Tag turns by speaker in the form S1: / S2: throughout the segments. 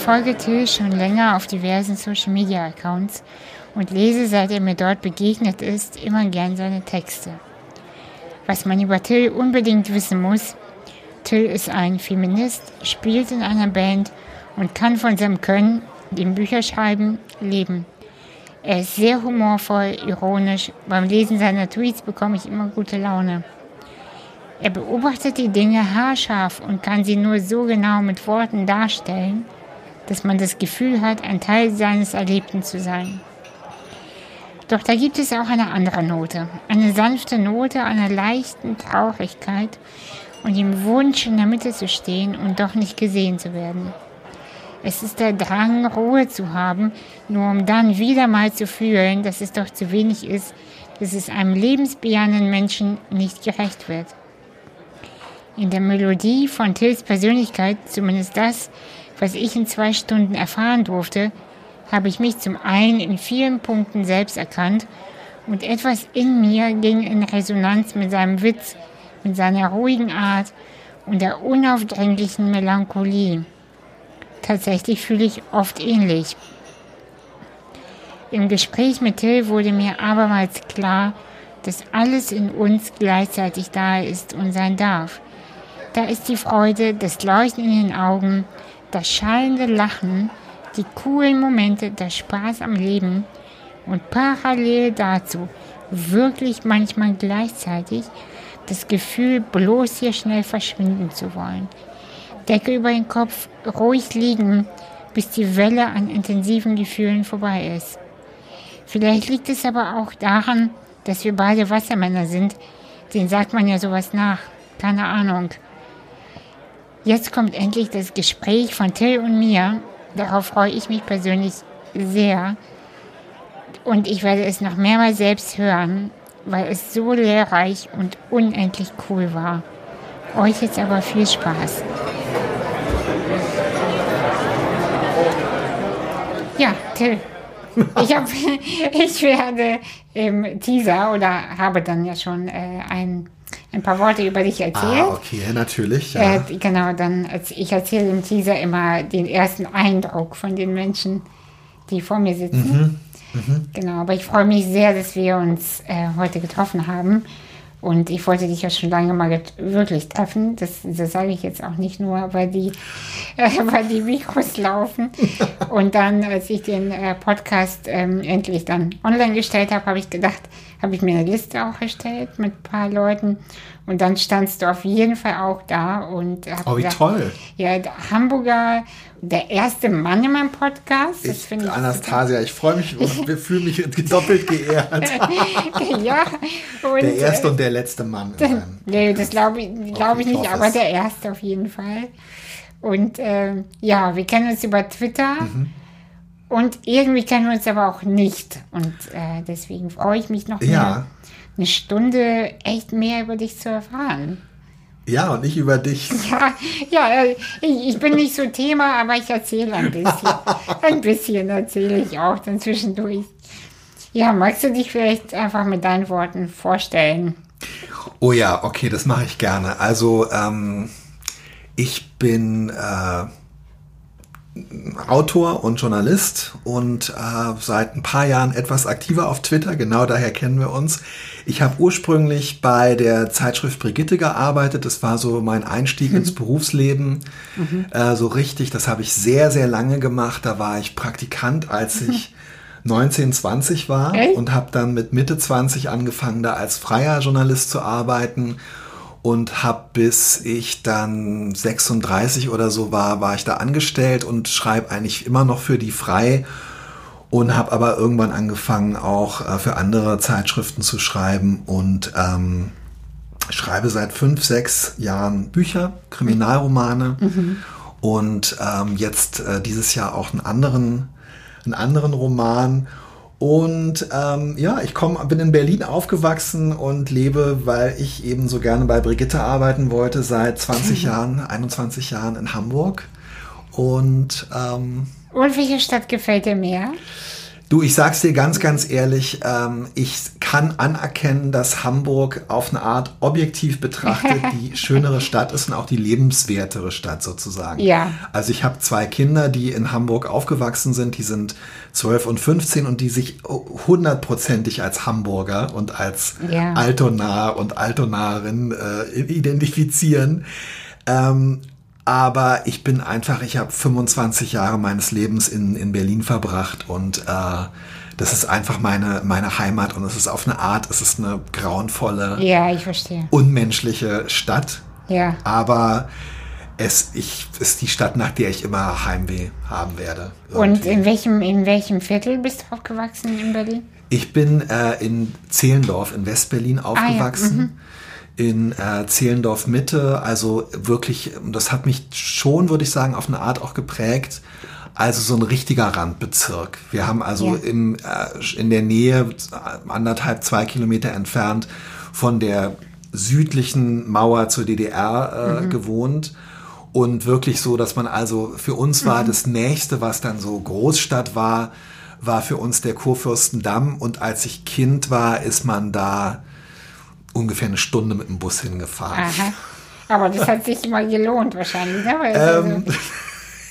S1: folge Till schon länger auf diversen Social Media Accounts und lese, seit er mir dort begegnet ist, immer gern seine Texte. Was man über Till unbedingt wissen muss, Till ist ein Feminist, spielt in einer Band und kann von seinem Können, dem Bücherschreiben, leben. Er ist sehr humorvoll, ironisch. Beim Lesen seiner Tweets bekomme ich immer gute Laune. Er beobachtet die Dinge haarscharf und kann sie nur so genau mit Worten darstellen, dass man das Gefühl hat, ein Teil seines Erlebten zu sein. Doch da gibt es auch eine andere Note, eine sanfte Note einer leichten Traurigkeit und dem Wunsch, in der Mitte zu stehen und doch nicht gesehen zu werden. Es ist der Drang, Ruhe zu haben, nur um dann wieder mal zu fühlen, dass es doch zu wenig ist, dass es einem lebensbejahenden Menschen nicht gerecht wird. In der Melodie von Tills Persönlichkeit, zumindest das, was ich in zwei Stunden erfahren durfte, habe ich mich zum einen in vielen Punkten selbst erkannt und etwas in mir ging in Resonanz mit seinem Witz, mit seiner ruhigen Art und der unaufdringlichen Melancholie. Tatsächlich fühle ich oft ähnlich. Im Gespräch mit Till wurde mir abermals klar, dass alles in uns gleichzeitig da ist und sein darf. Da ist die Freude, das Leuchten in den Augen, das schallende Lachen, die coolen Momente, der Spaß am Leben und parallel dazu, wirklich manchmal gleichzeitig, das Gefühl, bloß hier schnell verschwinden zu wollen. Decke über den Kopf, ruhig liegen, bis die Welle an intensiven Gefühlen vorbei ist. Vielleicht liegt es aber auch daran, dass wir beide Wassermänner sind. Den sagt man ja sowas nach. Keine Ahnung. Jetzt kommt endlich das Gespräch von Till und mir. Darauf freue ich mich persönlich sehr. Und ich werde es noch mehrmals selbst hören, weil es so lehrreich und unendlich cool war. Euch jetzt aber viel Spaß. Ja, Till. Ich, hab, ich werde im Teaser oder habe dann ja schon äh, ein, ein paar Worte über dich erzählt.
S2: Ah, okay, natürlich. Ja.
S1: Äh, genau, dann ich erzähle im Teaser immer den ersten Eindruck von den Menschen, die vor mir sitzen. Mhm. Mhm. Genau, aber ich freue mich sehr, dass wir uns äh, heute getroffen haben. Und ich wollte dich ja schon lange mal wirklich treffen. Das, das sage ich jetzt auch nicht nur, weil die, äh, weil die Mikros laufen. Und dann, als ich den äh, Podcast ähm, endlich dann online gestellt habe, habe ich gedacht, habe ich mir eine Liste auch erstellt mit ein paar Leuten. Und dann standst du auf jeden Fall auch da und
S2: Oh, wie gedacht, toll.
S1: Ja, Hamburger, der erste Mann in meinem Podcast.
S2: Das ich, ich Anastasia, ich freue mich und fühle mich doppelt geehrt.
S1: ja.
S2: Und, der erste und der letzte Mann.
S1: nee, das glaube ich, glaub ich nicht, aber der erste auf jeden Fall. Und äh, ja, wir kennen uns über Twitter. Mhm. Und irgendwie kennen wir uns aber auch nicht. Und äh, deswegen freue ich mich noch ja. mehr, eine Stunde echt mehr über dich zu erfahren.
S2: Ja, und nicht über dich.
S1: Ja, ja ich, ich bin nicht so Thema, aber ich erzähle ein bisschen. ein bisschen erzähle ich auch dann zwischendurch. Ja, magst du dich vielleicht einfach mit deinen Worten vorstellen?
S2: Oh ja, okay, das mache ich gerne. Also, ähm, ich bin äh, Autor und Journalist und äh, seit ein paar Jahren etwas aktiver auf Twitter. Genau daher kennen wir uns. Ich habe ursprünglich bei der Zeitschrift Brigitte gearbeitet. Das war so mein Einstieg ins Berufsleben. Mhm. Äh, so richtig, das habe ich sehr, sehr lange gemacht. Da war ich Praktikant, als mhm. ich 19, 20 war Echt? und habe dann mit Mitte 20 angefangen, da als freier Journalist zu arbeiten und habe bis ich dann 36 oder so war, war ich da angestellt und schreibe eigentlich immer noch für die frei und habe aber irgendwann angefangen auch äh, für andere Zeitschriften zu schreiben und ähm, schreibe seit fünf, sechs Jahren Bücher, Kriminalromane mhm. und ähm, jetzt äh, dieses Jahr auch einen anderen, einen anderen Roman und ähm, ja, ich komm, bin in Berlin aufgewachsen und lebe, weil ich eben so gerne bei Brigitte arbeiten wollte, seit 20 Jahren, 21 Jahren in Hamburg. Und, ähm,
S1: und welche Stadt gefällt dir mehr?
S2: Du, ich sag's dir ganz, ganz ehrlich, ähm, ich kann anerkennen, dass Hamburg auf eine Art objektiv betrachtet die schönere Stadt ist und auch die lebenswertere Stadt sozusagen.
S1: Ja.
S2: Also ich habe zwei Kinder, die in Hamburg aufgewachsen sind, die sind 12 und 15 und die sich hundertprozentig als Hamburger und als
S1: Ja.
S2: Altonar und Altonarin äh, identifizieren. Ähm, aber ich bin einfach, ich habe 25 Jahre meines Lebens in, in Berlin verbracht und äh, das ist einfach meine, meine Heimat und es ist auf eine Art, es ist eine grauenvolle,
S1: Ja, ich verstehe.
S2: unmenschliche Stadt.
S1: Ja.
S2: Aber es ich, ist die Stadt, nach der ich immer Heimweh haben werde.
S1: Und
S2: irgendwie.
S1: in welchem, in welchem Viertel bist du aufgewachsen in Berlin?
S2: Ich bin äh, in Zehlendorf in Westberlin
S1: Ah
S2: aufgewachsen. In äh, Zehlendorf Mitte, also wirklich, das hat mich schon, würde ich sagen, auf eine Art auch geprägt. Also so ein richtiger Randbezirk. Wir haben also
S1: Ja.
S2: im, äh, in der Nähe, äh, anderthalb, zwei Kilometer entfernt von der südlichen Mauer zur DDR äh, gewohnt. Und wirklich so, dass man also, für uns war das nächste, was dann so Großstadt war, war für uns der Kurfürstendamm. Und als ich Kind war, ist man da ungefähr eine Stunde mit dem Bus hingefahren.
S1: Aha. Aber das hat sich immer gelohnt wahrscheinlich. Ne?
S2: Ähm,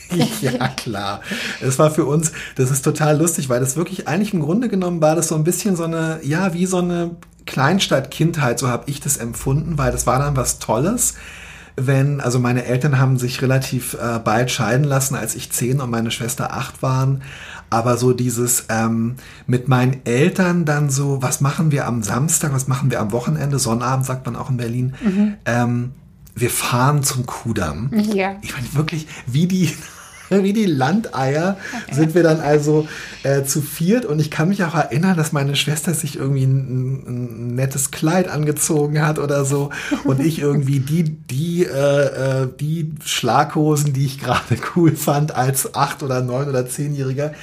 S1: also,
S2: ja, klar. Es war für uns, das ist total lustig, weil das wirklich eigentlich im Grunde genommen war das so ein bisschen so eine, ja, wie so eine Kleinstadt-Kindheit, so habe ich das empfunden, weil das war dann was Tolles. Wenn, also meine Eltern haben sich relativ äh, bald scheiden lassen, als ich zehn und meine Schwester acht waren. Aber so dieses ähm, mit meinen Eltern dann so, was machen wir am Samstag, was machen wir am Wochenende, Sonnabend sagt man auch in Berlin. Ähm, wir fahren zum Kudamm.
S1: ja.
S2: Ich meine wirklich, wie die, wie die Landeier sind wir dann also äh, zu viert. Und ich kann mich auch erinnern, dass meine Schwester sich irgendwie ein, ein nettes Kleid angezogen hat oder so. Und ich irgendwie die die äh, äh, die Schlaghosen, die ich gerade cool fand als acht oder neun oder zehnjähriger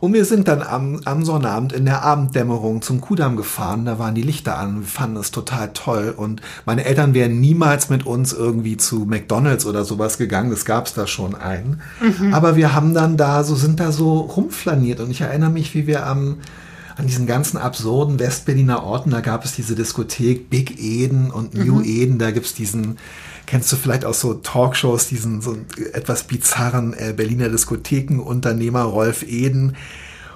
S2: und wir sind dann am, am Sonnabend in der Abenddämmerung zum Kudamm gefahren. Da waren die Lichter an. Wir fanden es total toll. Und meine Eltern wären niemals mit uns irgendwie zu McDonalds oder sowas gegangen. Das gab es da schon einen. Aber wir haben dann da so, sind da so rumflaniert. Und ich erinnere mich, wie wir am, an diesen ganzen absurden Westberliner Orten, da gab es diese Diskothek Big Eden und New Eden. Da gibt's diesen, kennst du vielleicht aus so Talkshows, diesen so etwas bizarren äh, Berliner Diskothekenunternehmer Rolf Eden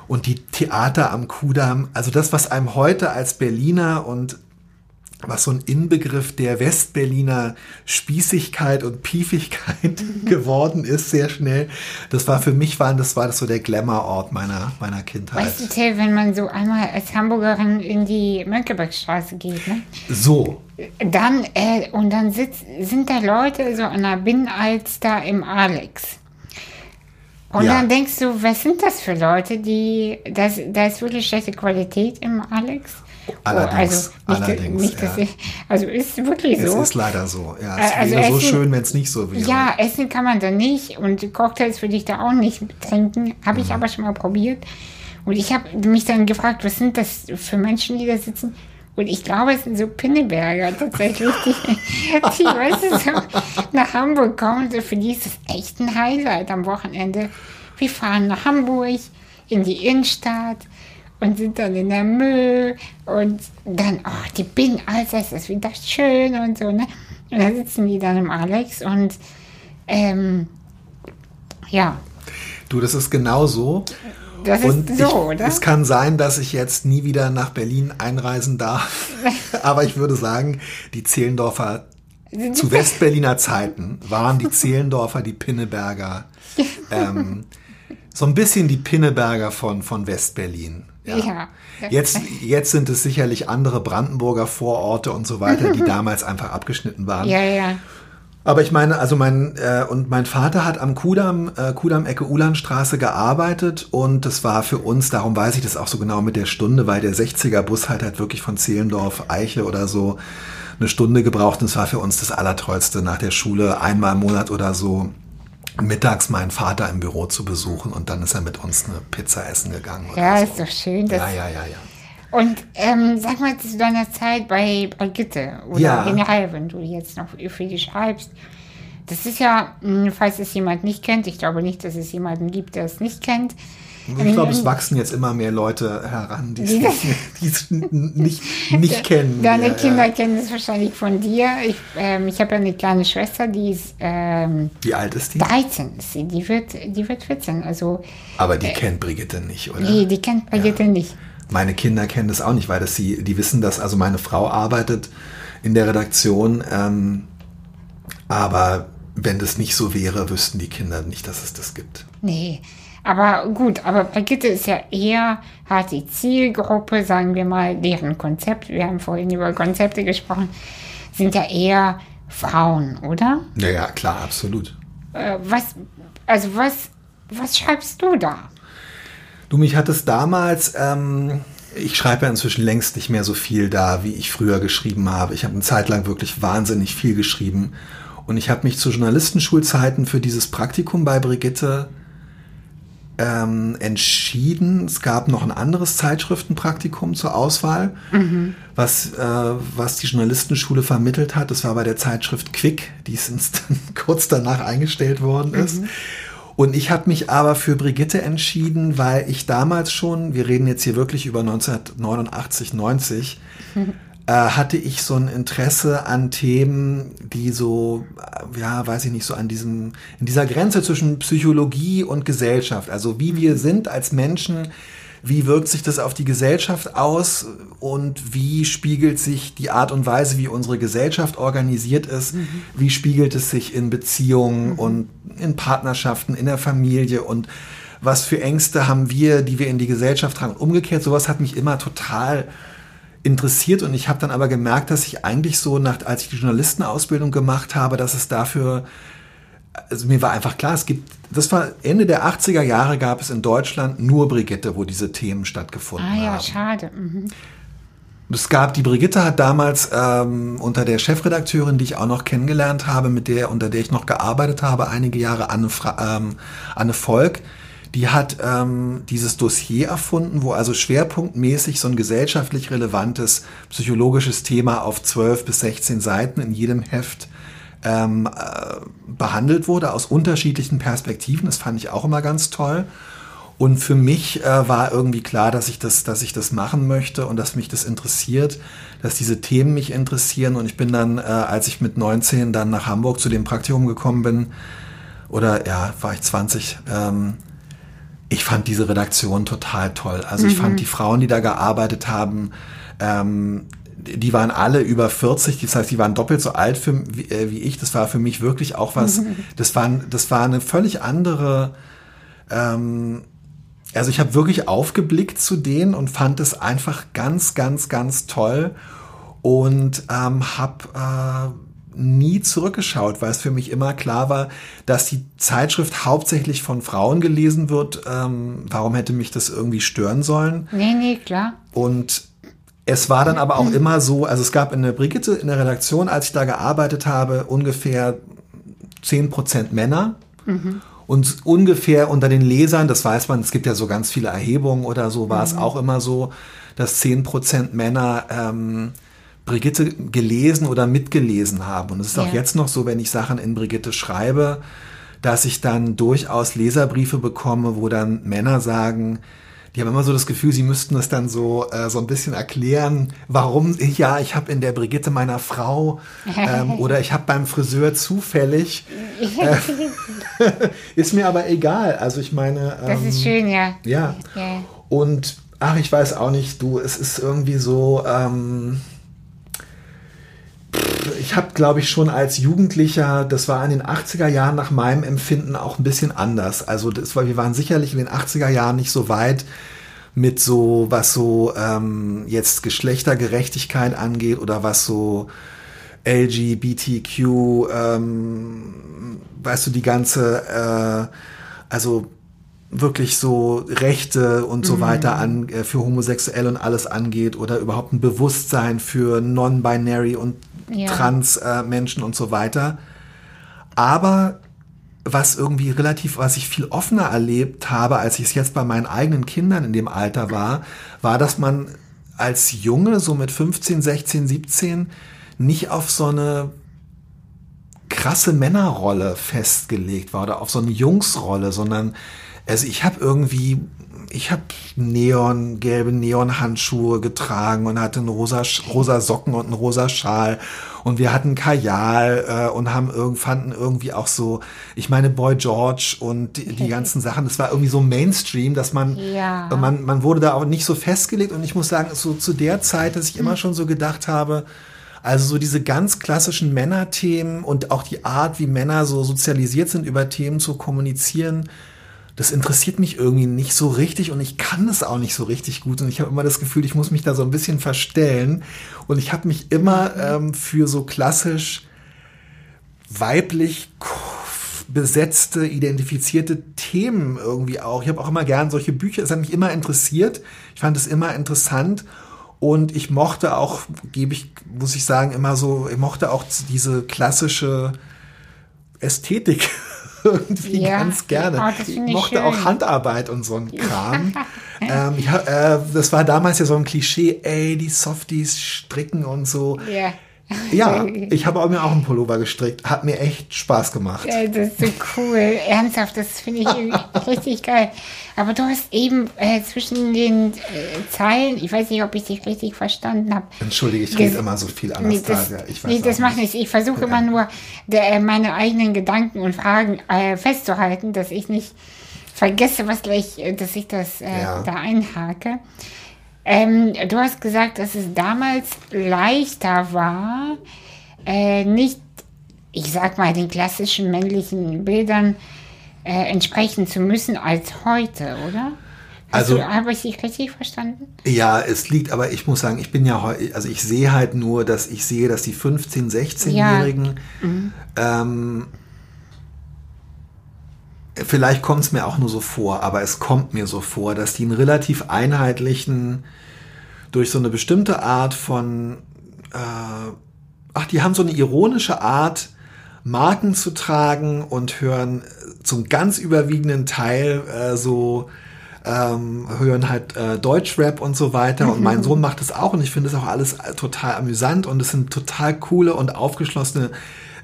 S2: und die Theater am Kudamm. Also das, was einem heute als Berliner und was so ein Inbegriff der Westberliner Spießigkeit und Piefigkeit geworden ist, sehr schnell. Das war für mich, war, das war das so der Glamour-Ort meiner, meiner Kindheit.
S1: Weißt du, Till, wenn man so einmal als Hamburgerin in die Mönckebergstraße geht, ne?
S2: So,
S1: dann, äh, und dann sitz, sind da Leute so an der Binnenalster im Alex. Und
S2: Ja.
S1: dann denkst du, was sind das für Leute, die, das, da ist wirklich schlechte Qualität im Alex?
S2: Allerdings,
S1: Oh, also nicht,
S2: allerdings,
S1: nicht,
S2: ja.
S1: ich, also ist wirklich
S2: es
S1: so.
S2: ist leider so. Ja, es
S1: Äh, also
S2: wäre so
S1: Essen-
S2: schön, wenn es nicht so wäre.
S1: Ja, essen kann man da nicht und Cocktails würde ich da auch nicht trinken. Habe
S2: Mhm.
S1: ich aber schon mal probiert. Und ich habe mich dann gefragt, was sind das für Menschen, die da sitzen? Und ich glaube, es sind so Pinneberger tatsächlich, die, die weißt du, so nach Hamburg kommen. So für die ist das echt ein Highlight am Wochenende. Wir fahren nach Hamburg in die Innenstadt und sind dann in der Müll und dann, oh, die Bin, alles das ist wieder schön und so, ne? Und dann sitzen die dann im Alex und, ähm, ja,
S2: Du, das ist genau so.
S1: Das
S2: Und
S1: ist so,
S2: ich,
S1: oder?
S2: es kann sein, dass ich jetzt nie wieder nach Berlin einreisen darf. Aber ich würde sagen, die Zehlendorfer zu Westberliner Zeiten waren die Zehlendorfer die Pinneberger. Ähm, so ein bisschen die Pinneberger von, von Westberlin. Ja.
S1: Ja.
S2: Jetzt, jetzt sind es sicherlich andere Brandenburger Vororte und so weiter, die damals einfach abgeschnitten waren.
S1: ja, ja.
S2: Aber ich meine, also mein äh, und mein Vater hat am Kudamm, äh, Kudamm Ecke Ulandstraße gearbeitet und das war für uns, darum weiß ich das auch so genau mit der Stunde, weil der 60er Bus halt hat wirklich von Zehlendorf Eiche oder so eine Stunde gebraucht und es war für uns das Allertollste nach der Schule einmal im Monat oder so mittags meinen Vater im Büro zu besuchen und dann ist er mit uns eine Pizza essen gegangen.
S1: Ja,
S2: so.
S1: ist doch schön. Dass,
S2: ja, ja, ja, ja.
S1: Und ähm, sag mal zu deiner Zeit bei Brigitte oder
S2: Ja.
S1: generell, wenn du jetzt noch für die schreibst. Das ist ja, mh, falls es jemand nicht kennt, ich glaube nicht, dass es jemanden gibt, der es nicht kennt.
S2: Ich glaube, es wachsen jetzt immer mehr Leute heran, die es nicht, nicht kennen.
S1: Deine
S2: ja,
S1: Kinder
S2: ja.
S1: kennen es wahrscheinlich von dir. Ich, ähm, ich habe ja eine kleine Schwester, die ist ähm,
S2: Wie alt ist die?
S1: 13. ist sie. Die wird, die wird 14. Also,
S2: Aber die kennt Brigitte nicht, oder?
S1: nee, die kennt Brigitte nicht.
S2: Meine Kinder kennen das auch nicht, weil das sie, die wissen, dass also meine Frau arbeitet in der Redaktion, ähm, aber wenn das nicht so wäre, wüssten die Kinder nicht, dass es das gibt.
S1: Nee. Aber gut, aber Brigitte ist ja eher, hat die Zielgruppe, sagen wir mal, deren Konzept, wir haben vorhin über Konzepte gesprochen, sind ja eher Frauen, oder?
S2: Ja, ja, klar, absolut.
S1: Äh, was, also was, was schreibst du da?
S2: Du, mich hat es damals, ähm, ich schreibe ja inzwischen längst nicht mehr so viel da, wie ich früher geschrieben habe. Ich habe eine Zeit lang wirklich wahnsinnig viel geschrieben. Und ich habe mich zu Journalistenschulzeiten für dieses Praktikum bei Brigitte ähm, entschieden. Es gab noch ein anderes Zeitschriftenpraktikum zur Auswahl, was, äh, was die Journalistenschule vermittelt hat. Das war bei der Zeitschrift Quick, die ist kurz danach eingestellt worden ist. Und ich habe mich aber für Brigitte entschieden, weil ich damals schon, wir reden jetzt hier wirklich über 1989, 90, äh, hatte ich so ein Interesse an Themen, die so, äh, ja, weiß ich nicht, so an diesem, in dieser Grenze zwischen Psychologie und Gesellschaft. Also wie wir sind als Menschen, wie wirkt sich das auf die Gesellschaft aus? Und wie spiegelt sich die Art und Weise, wie unsere Gesellschaft organisiert ist, wie spiegelt es sich in Beziehungen und in Partnerschaften, in der Familie? Und was für Ängste haben wir, die wir in die Gesellschaft tragen. Und umgekehrt, sowas hat mich immer total interessiert. Und ich habe dann aber gemerkt, dass ich eigentlich so nach, als ich die Journalistenausbildung gemacht habe, dass es dafür, also mir war einfach klar, es gibt, das war Ende der 80er Jahre gab es in Deutschland nur Brigitte, wo diese Themen stattgefunden
S1: Ah ja,
S2: haben.
S1: schade. Mhm.
S2: Es gab, die Brigitte hat damals ähm, unter der Chefredakteurin, die ich auch noch kennengelernt habe, mit der, unter der ich noch gearbeitet habe, einige Jahre, Anne, Fra ähm, Anne Volk, die hat ähm, dieses Dossier erfunden, wo also schwerpunktmäßig so ein gesellschaftlich relevantes psychologisches Thema auf 12 bis 16 Seiten in jedem Heft ähm, äh, behandelt wurde, aus unterschiedlichen Perspektiven. Das fand ich auch immer ganz toll. Und für mich äh, war irgendwie klar, dass ich das, dass ich das machen möchte und dass mich das interessiert, dass diese Themen mich interessieren. Und ich bin dann, äh, als ich mit 19 dann nach Hamburg zu dem Praktikum gekommen bin, oder ja, war ich 20, ähm, ich fand diese Redaktion total toll. Also ich fand die Frauen, die da gearbeitet haben, ähm, die waren alle über 40, das heißt, die waren doppelt so alt für, wie, äh, wie ich. Das war für mich wirklich auch was, das war, das war eine völlig andere, ähm, also ich habe wirklich aufgeblickt zu denen und fand es einfach ganz, ganz, ganz toll und ähm, habe äh, nie zurückgeschaut, weil es für mich immer klar war, dass die Zeitschrift hauptsächlich von Frauen gelesen wird. Ähm, warum hätte mich das irgendwie stören sollen?
S1: Nee, nee, klar.
S2: Und es war dann aber auch immer so, also es gab in der Brigitte in der Redaktion, als ich da gearbeitet habe, ungefähr 10% Männer. Und ungefähr unter den Lesern, das weiß man, es gibt ja so ganz viele Erhebungen oder so, war es auch immer so, dass 10% Männer ähm, Brigitte gelesen oder mitgelesen haben. Und es ist auch
S1: Ja.
S2: jetzt noch so, wenn ich Sachen in Brigitte schreibe, dass ich dann durchaus Leserbriefe bekomme, wo dann Männer sagen, die haben immer so das Gefühl, sie müssten es dann so äh, so ein bisschen erklären, warum ja, ich habe in der Brigitte meiner Frau ähm, oder ich habe beim Friseur zufällig. Äh, ist mir aber egal. Also ich meine.
S1: Das
S2: ähm,
S1: ist schön, ja.
S2: Ja.
S1: Ja.
S2: Und ach, ich weiß auch nicht, du, es ist irgendwie so. Ähm, ich habe, glaube ich, schon als Jugendlicher, das war in den 80er Jahren nach meinem Empfinden auch ein bisschen anders. Also das war, wir waren sicherlich in den 80er Jahren nicht so weit mit so, was so ähm, jetzt Geschlechtergerechtigkeit angeht oder was so LGBTQ, ähm, weißt du, die ganze, äh, also wirklich so Rechte und so weiter an äh, für homosexuell und alles angeht oder überhaupt ein Bewusstsein für non-binary und
S1: Ja.
S2: trans äh, und so weiter. Aber was irgendwie relativ, was ich viel offener erlebt habe, als ich es jetzt bei meinen eigenen Kindern in dem Alter war, war, dass man als Junge, so mit 15, 16, 17, nicht auf so eine krasse Männerrolle festgelegt war oder auf so eine Jungsrolle, sondern also ich habe irgendwie, ich habe Neon, gelbe Neonhandschuhe getragen und hatte eine rosa, rosa Socken und einen rosa Schal. Und wir hatten Kajal äh, und haben irgend, fanden irgendwie auch so, ich meine Boy George und die, die ganzen Sachen, das war irgendwie so Mainstream, dass man,
S1: Ja.
S2: man, man wurde da auch nicht so festgelegt. Und ich muss sagen, so zu der Zeit, dass ich
S1: Hm.
S2: immer schon so gedacht habe, also so diese ganz klassischen Männerthemen und auch die Art, wie Männer so sozialisiert sind, über Themen zu kommunizieren, das interessiert mich irgendwie nicht so richtig und ich kann das auch nicht so richtig gut. Und ich habe immer das Gefühl, ich muss mich da so ein bisschen verstellen. Und ich habe mich immer ähm, für so klassisch weiblich besetzte, identifizierte Themen irgendwie auch. Ich habe auch immer gern solche Bücher, es hat mich immer interessiert. Ich fand es immer interessant. Und ich mochte auch, gebe ich, muss ich sagen, immer so, ich mochte auch diese klassische Ästhetik irgendwie
S1: Ja.
S2: ganz gerne.
S1: Oh,
S2: ich mochte
S1: schön.
S2: auch Handarbeit und so ein Kram. ähm, hab, äh, das war damals ja so ein Klischee, ey, die Softies stricken und so.
S1: Ja.
S2: Ja, ich habe mir auch einen Pullover gestrickt. Hat mir echt Spaß gemacht.
S1: Ja, das ist so cool. Ernsthaft, das finde ich richtig geil. Aber du hast eben äh, zwischen den äh, Zeilen, ich weiß nicht, ob ich dich richtig verstanden habe.
S2: Entschuldige, ich rede immer so viel
S1: Nee, das,
S2: ich weiß
S1: nee, das macht
S2: nicht.
S1: nichts. Ich versuche immer nur, der, äh, meine eigenen Gedanken und Fragen äh, festzuhalten, dass ich nicht vergesse, was gleich, äh, dass ich das äh,
S2: Ja.
S1: da einhake. Ähm, du hast gesagt, dass es damals leichter war, äh, nicht, ich sag mal, den klassischen männlichen Bildern äh, entsprechen zu müssen als heute, oder? Hast
S2: Also-
S1: habe ich dich richtig verstanden?
S2: Ja, es liegt, aber ich muss sagen, ich bin ja heute, also ich sehe halt nur, dass ich sehe, dass die 15-, 16-Jährigen, ähm, vielleicht kommt es mir auch nur so vor, aber es kommt mir so vor, dass die einen relativ einheitlichen, durch so eine bestimmte Art von, äh, ach, die haben so eine ironische Art, Marken zu tragen und hören zum ganz überwiegenden Teil äh, so ähm, hören halt äh, Deutschrap und so weiter. Und mein Sohn macht das auch und ich finde das auch alles total amüsant und es sind total coole und aufgeschlossene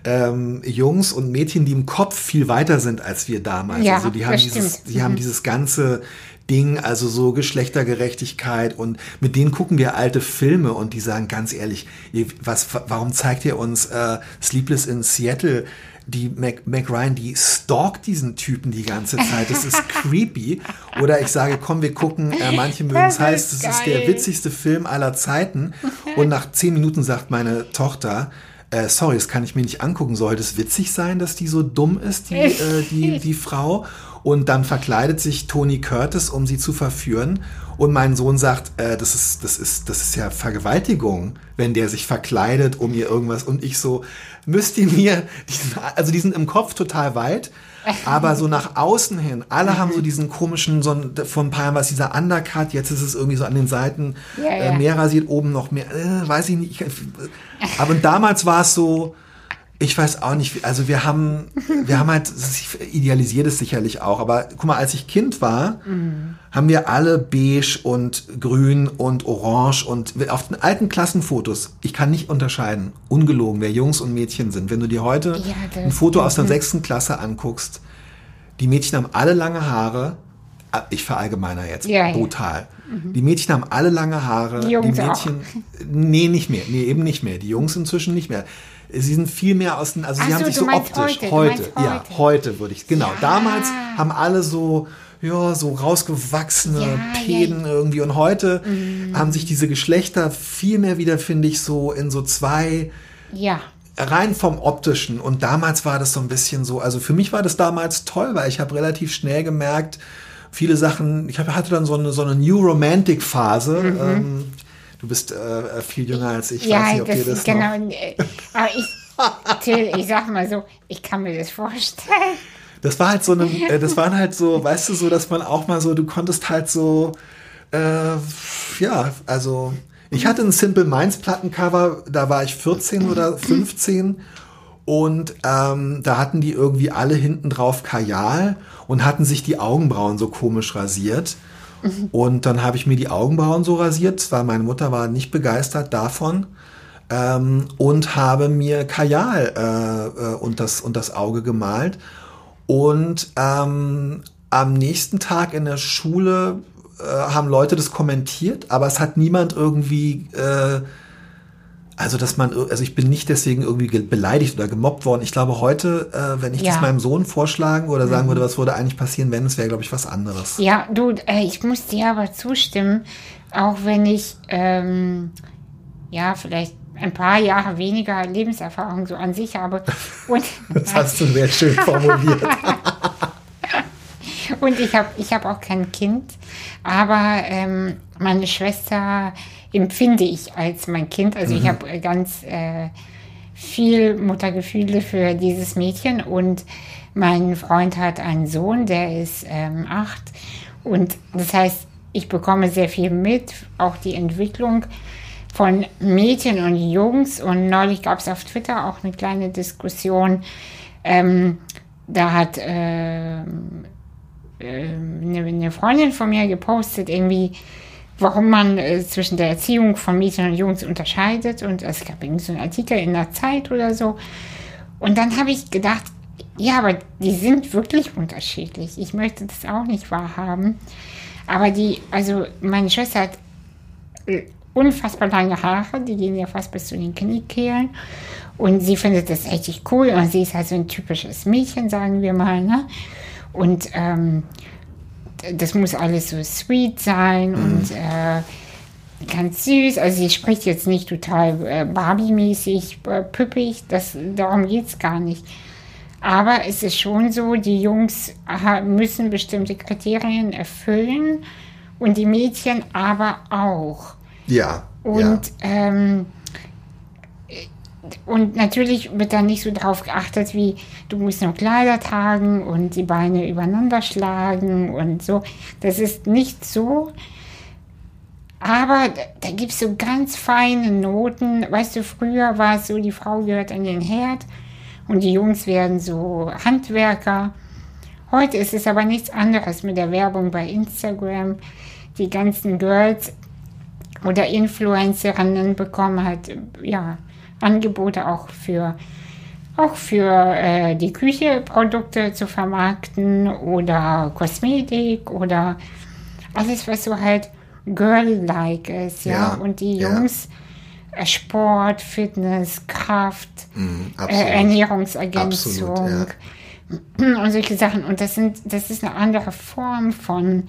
S2: ähm, Jungs und Mädchen, die im Kopf viel weiter sind als wir damals.
S1: Ja,
S2: also die haben dieses, die haben dieses ganze Ding, also so Geschlechtergerechtigkeit und mit denen gucken wir alte Filme und die sagen ganz ehrlich, ihr, was, warum zeigt ihr uns äh, Sleepless in Seattle? Die Mac, Mac Ryan, die stalkt diesen Typen die ganze Zeit. Das ist creepy. Oder ich sage, komm, wir gucken, äh, manche mögen es heißt, das ist der witzigste Film aller Zeiten. Und nach zehn Minuten sagt meine Tochter, äh, sorry, das kann ich mir nicht angucken. Soll das witzig sein, dass die so dumm ist, die, äh, die, die Frau? Und dann verkleidet sich Tony Curtis, um sie zu verführen. Und mein Sohn sagt, äh, das, ist, das, ist, das ist ja Vergewaltigung, wenn der sich verkleidet, um ihr irgendwas. Und ich so, müsst ihr mir, diesen, also die sind im Kopf total weit, aber so nach außen hin, alle haben so diesen komischen, so ein, vor ein paar Jahren war es dieser Undercut, jetzt ist es irgendwie so an den Seiten
S1: Ja, ja.
S2: Äh, mehr rasiert, oben noch mehr, äh, weiß ich nicht. Ich, aber damals war es so, ich weiß auch nicht, also wir haben, wir haben halt, ich idealisiere das sicherlich auch, aber guck mal, als ich Kind war, haben wir alle beige und grün und orange und auf den alten Klassenfotos, ich kann nicht unterscheiden, ungelogen, wer Jungs und Mädchen sind. Wenn du dir heute
S1: Ja,
S2: ein Foto aus der sechsten Klasse anguckst, die Mädchen haben alle lange Haare, Ah, ich verallgemeiner jetzt,
S1: Ja, ja.
S2: brutal. Die Mädchen haben alle lange Haare,
S1: Die Jungs
S2: die
S1: auch.
S2: Mädchen, nee, nicht mehr, nee, eben nicht mehr. Die Jungs inzwischen nicht mehr. Sie sind viel mehr aus den, also
S1: Ach
S2: sie haben
S1: so,
S2: sich
S1: du
S2: so optisch,
S1: heute,
S2: heute,
S1: meinst
S2: ja,
S1: heute.
S2: heute würde ich, genau.
S1: Ja.
S2: Damals haben alle so, ja, so rausgewachsene
S1: Ja, ja,
S2: Päden irgendwie und heute haben sich diese Geschlechter viel mehr wieder, finde ich, so in so zwei,
S1: Ja.
S2: rein vom optischen und damals war das so ein bisschen so, also für mich war das damals toll, weil ich habe relativ schnell gemerkt, viele Sachen, ich hab, hatte dann so eine, so eine New Romantic Phase. Ähm, du bist äh, viel jünger als ich,
S1: ja,
S2: weiß nicht, ob
S1: das,
S2: das
S1: genau.
S2: noch...
S1: äh, Aber ich, Till, ich sag mal so, ich kann mir das vorstellen.
S2: Das war halt so eine, äh, das waren halt so, weißt du, so, dass man auch mal so, du konntest halt so, äh, ja, also ich hatte ein Simple Minds Plattencover, da war ich 14 oder 15 und ähm, da hatten die irgendwie alle hinten drauf Kajal und hatten sich die Augenbrauen so komisch rasiert. Und dann habe ich mir die Augenbrauen so rasiert, weil meine Mutter war nicht begeistert davon. Ähm, und habe mir Kajal äh, äh, und, das, und das Auge gemalt. Und ähm, am nächsten Tag in der Schule äh, haben Leute das kommentiert, aber es hat niemand irgendwie, äh, also dass man, also ich bin nicht deswegen irgendwie beleidigt oder gemobbt worden. Ich glaube heute, äh, wenn ich ja. das meinem Sohn vorschlagen oder sagen mhm. würde, was würde eigentlich passieren, wenn es wäre, glaube ich, was anderes.
S1: Ja, du, äh, ich muss dir aber zustimmen, auch wenn ich, ähm, ja, vielleicht ein paar Jahre weniger Lebenserfahrung so an sich habe.
S2: Und das hast du sehr schön formuliert.
S1: Und ich habe ich hab auch kein Kind, aber ähm, meine Schwester empfinde ich als mein Kind. Also mhm. ich habe ganz äh, viel Muttergefühle für dieses Mädchen und mein Freund hat einen Sohn, der ist ähm, acht. Und das heißt, ich bekomme sehr viel mit, auch die Entwicklung von Mädchen und Jungs. Und neulich gab es auf Twitter auch eine kleine Diskussion. Ähm, da hat äh, eine, eine Freundin von mir gepostet, irgendwie, warum man äh, zwischen der Erziehung von Mädchen und Jungs unterscheidet. Und es gab irgendwie so einen Artikel in der Zeit oder so. Und dann habe ich gedacht, ja, aber die sind wirklich unterschiedlich. Ich möchte das auch nicht wahrhaben. Aber die, also meine Schwester hat äh, unfassbar lange Haare, die gehen ja fast bis zu den Kniekehlen. Und sie findet das richtig cool. Und sie ist halt so ein typisches Mädchen, sagen wir mal. Ne? Und ähm, das muss alles so sweet sein mhm. und äh, ganz süß. Also sie spricht jetzt nicht total äh, Barbie-mäßig, äh, püppig, das, darum geht es gar nicht. Aber es ist schon so, die Jungs müssen bestimmte Kriterien erfüllen und die Mädchen aber auch.
S2: Ja.
S1: Und ja. Ähm, und natürlich wird da nicht so drauf geachtet, wie du musst noch Kleider tragen und die Beine übereinander schlagen und so. Das ist nicht so. Aber da gibt es so ganz feine Noten. Weißt du, früher war es so, die Frau gehört an den Herd und die Jungs werden so Handwerker. Heute ist es aber nichts anderes mit der Werbung bei Instagram. Die ganzen Girls oder Influencerinnen bekommen halt, ja, Angebote auch für, auch für äh, die Küche Produkte zu vermarkten oder Kosmetik oder alles, was so halt girl-like ist, ja. ja. Und die Jungs ja. Äh, Sport, Fitness, Kraft, mm, äh, Ernährungsergänzung absolut, ja. und solche Sachen. Und das sind, das ist eine andere Form von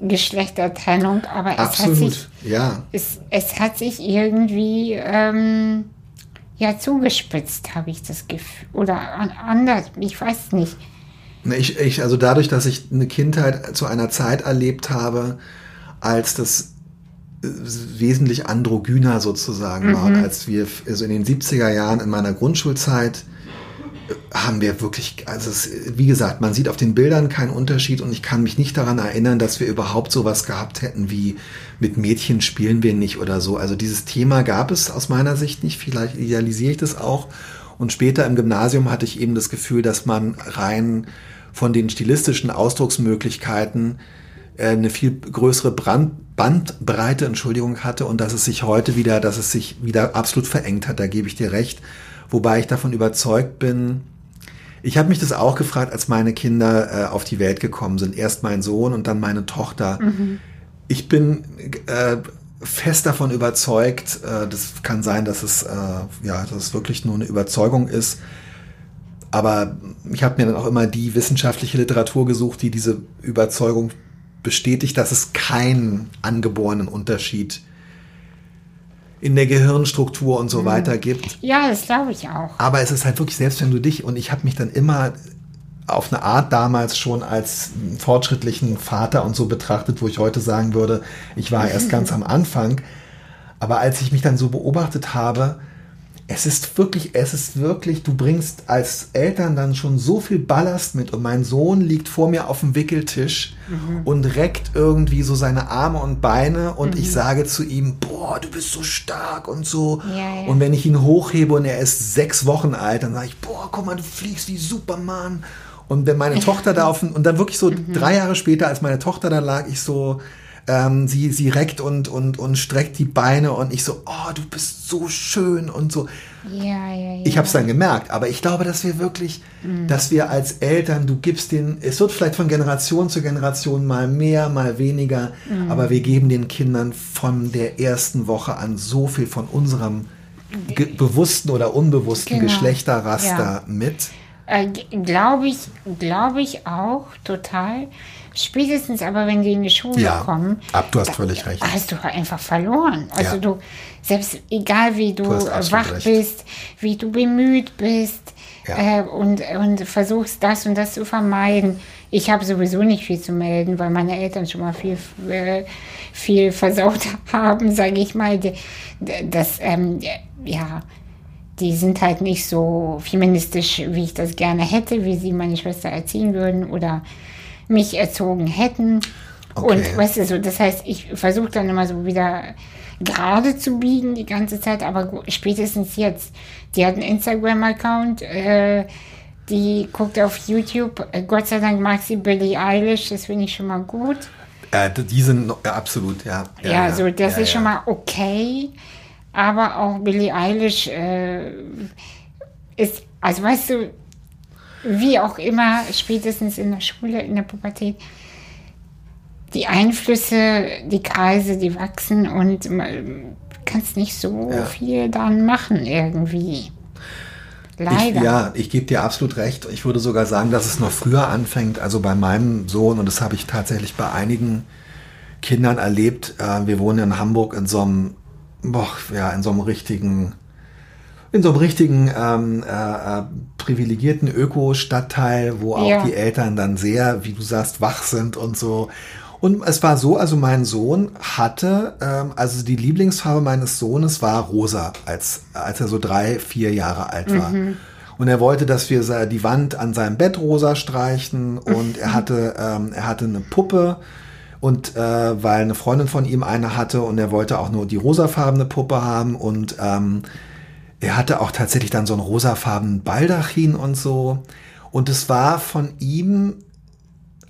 S1: Geschlechtertrennung, aber es Absolut, hat sich,
S2: ja.
S1: es, es hat sich irgendwie ähm, ja zugespitzt, habe ich das Gefühl. Oder anders, ich weiß nicht.
S2: Ich, ich, also dadurch, dass ich eine Kindheit zu einer Zeit erlebt habe, als das äh, wesentlich androgyner sozusagen mhm. war, als wir also in den 70er Jahren in meiner Grundschulzeit haben wir wirklich, also es, wie gesagt, man sieht auf den Bildern keinen Unterschied und ich kann mich nicht daran erinnern, dass wir überhaupt sowas gehabt hätten wie mit Mädchen spielen wir nicht oder so. Also dieses Thema gab es aus meiner Sicht nicht, vielleicht idealisiere ich das auch. Und später im Gymnasium hatte ich eben das Gefühl, dass man rein von den stilistischen Ausdrucksmöglichkeiten äh, eine viel größere Brand, Bandbreite, Entschuldigung, hatte und dass es sich heute wieder, dass es sich wieder absolut verengt hat, da gebe ich dir recht wobei ich davon überzeugt bin, ich habe mich das auch gefragt, als meine Kinder äh, auf die Welt gekommen sind. Erst mein Sohn und dann meine Tochter. Mhm. Ich bin äh, fest davon überzeugt, äh, das kann sein, dass es, äh, ja, dass es wirklich nur eine Überzeugung ist. Aber ich habe mir dann auch immer die wissenschaftliche Literatur gesucht, die diese Überzeugung bestätigt, dass es keinen angeborenen Unterschied gibt in der Gehirnstruktur und so mhm. weiter gibt.
S1: Ja, das glaube ich auch.
S2: Aber es ist halt wirklich, selbst wenn du dich, und ich habe mich dann immer auf eine Art damals schon als fortschrittlichen Vater und so betrachtet, wo ich heute sagen würde, ich war erst ganz am Anfang. Aber als ich mich dann so beobachtet habe, es ist wirklich, es ist wirklich, du bringst als Eltern dann schon so viel Ballast mit und mein Sohn liegt vor mir auf dem Wickeltisch mhm. und reckt irgendwie so seine Arme und Beine und mhm. ich sage zu ihm, boah, du bist so stark und so. Ja, ja. Und wenn ich ihn hochhebe und er ist sechs Wochen alt, dann sage ich, boah, guck mal, du fliegst wie Superman. Und wenn meine Tochter da auf, und dann wirklich so mhm. drei Jahre später, als meine Tochter da lag, ich so, ähm, sie, sie reckt und, und, und streckt die Beine und ich so, oh, du bist so schön und so.
S1: Ja, ja, ja.
S2: Ich habe es dann gemerkt, aber ich glaube, dass wir wirklich,
S1: Mhm.
S2: dass wir als Eltern, du gibst den, es wird vielleicht von Generation zu Generation mal mehr, mal weniger,
S1: Mhm.
S2: aber wir geben den Kindern von der ersten Woche an so viel von unserem bewussten oder unbewussten
S1: Genau.
S2: Geschlechterraster
S1: Ja.
S2: mit.
S1: Äh, glaube ich, glaube ich auch total. Spätestens aber, wenn die in die Schule
S2: Ja,
S1: kommen,
S2: ab, du hast völlig recht.
S1: hast du einfach verloren. Also
S2: Ja.
S1: du, selbst egal wie du,
S2: Du
S1: wach
S2: recht.
S1: bist, wie du bemüht bist
S2: Ja.
S1: äh, und, und versuchst das und das zu vermeiden. Ich habe sowieso nicht viel zu melden, weil meine Eltern schon mal viel, äh, viel versaut haben, sage ich mal. Das, ähm, ja, die sind halt nicht so feministisch, wie ich das gerne hätte, wie sie meine Schwester erziehen würden oder mich erzogen hätten.
S2: Okay.
S1: Und weißt du, so, das heißt, ich versuche dann immer so wieder gerade zu biegen die ganze Zeit, aber spätestens jetzt. Die hat einen Instagram-Account, äh, die guckt auf YouTube. Äh, Gott sei Dank mag sie Billie Eilish, das finde ich schon mal gut.
S2: Äh, die sind noch- ja, absolut, ja.
S1: Ja, so das
S2: ja,
S1: ist schon
S2: ja.
S1: mal okay. Aber auch Billie Eilish äh, ist, also weißt du, wie auch immer, spätestens in der Schule, in der Pubertät, die Einflüsse, die Kreise, die wachsen und man kannst nicht so
S2: Ja.
S1: viel dann machen irgendwie. Leider.
S2: Ich, ja, ich gebe dir absolut recht. Ich würde sogar sagen, dass es noch früher anfängt. Also bei meinem Sohn, und das habe ich tatsächlich bei einigen Kindern erlebt. Äh, wir wohnen in Hamburg in so einem, boah, ja, in so einem richtigen, in so einem richtigen ähm, äh, äh, privilegierten Öko-Stadtteil, wo auch
S1: Ja.
S2: die Eltern dann sehr, wie du sagst, wach sind und so. Und es war so, also mein Sohn hatte, ähm, also die Lieblingsfarbe meines Sohnes war rosa, als, als er so drei, vier Jahre alt war. Und er wollte, dass wir die Wand an seinem Bett rosa streichen und er hatte, ähm, er hatte eine Puppe und äh, weil eine Freundin von ihm eine hatte und er wollte auch nur die rosafarbene Puppe haben und ähm, er hatte auch tatsächlich dann so einen rosafarbenen Baldachin und so. Und es war von ihm,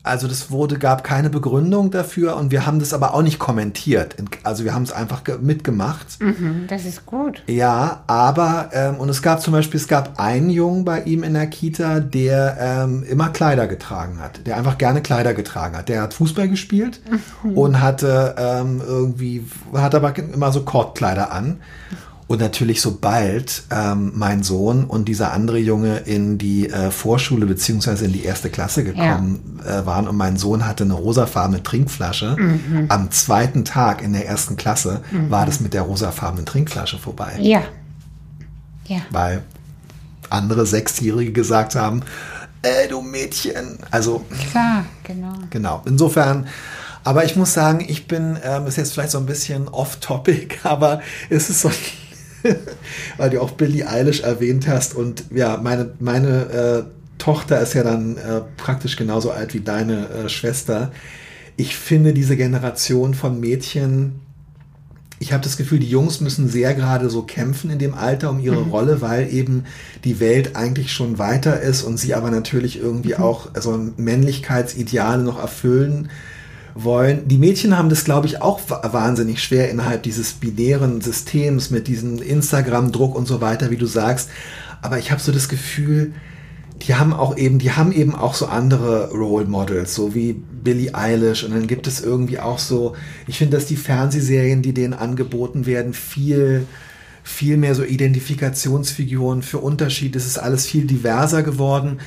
S2: also das wurde, gab keine Begründung dafür und wir haben das aber auch nicht kommentiert. Also wir haben es einfach ge- mitgemacht.
S1: Mhm, das ist gut.
S2: Ja, aber, ähm, und es gab zum Beispiel, es gab einen Jungen bei ihm in der Kita, der ähm, immer Kleider getragen hat, der einfach gerne Kleider getragen hat. Der hat Fußball gespielt und hatte ähm, irgendwie, hat aber immer so Kortkleider an. Und natürlich, sobald ähm, mein Sohn und dieser andere Junge in die äh, Vorschule beziehungsweise in die erste Klasse gekommen äh, waren und mein Sohn hatte eine rosafarbene Trinkflasche, am zweiten Tag in der ersten Klasse war das mit der rosafarbenen Trinkflasche vorbei.
S1: Ja. Ja.
S2: Weil andere Sechsjährige gesagt haben, ey du Mädchen. Also
S1: Klar, genau.
S2: Genau. Insofern, aber ich muss sagen, ich bin, ähm, ist jetzt vielleicht so ein bisschen off-topic, aber es ist so, weil du auch Billie Eilish erwähnt hast. Und ja, meine, meine äh, Tochter ist ja dann äh, praktisch genauso alt wie deine äh, Schwester. Ich finde diese Generation von Mädchen, ich habe das Gefühl, die Jungs müssen sehr gerade so kämpfen in dem Alter um ihre Rolle, weil eben die Welt eigentlich schon weiter ist und sie aber natürlich irgendwie auch so Männlichkeitsideale noch erfüllen wollen. Die Mädchen haben das, glaube ich, auch wa- wahnsinnig schwer innerhalb dieses binären Systems mit diesem Instagram-Druck und so weiter, wie du sagst. Aber ich habe so das Gefühl, die haben auch eben, die haben eben auch so andere Role Models, so wie Billie Eilish. Und dann gibt es irgendwie auch so, ich finde, dass die Fernsehserien, die denen angeboten werden, viel, viel mehr so Identifikationsfiguren für Unterschiede. Es ist alles viel diverser geworden.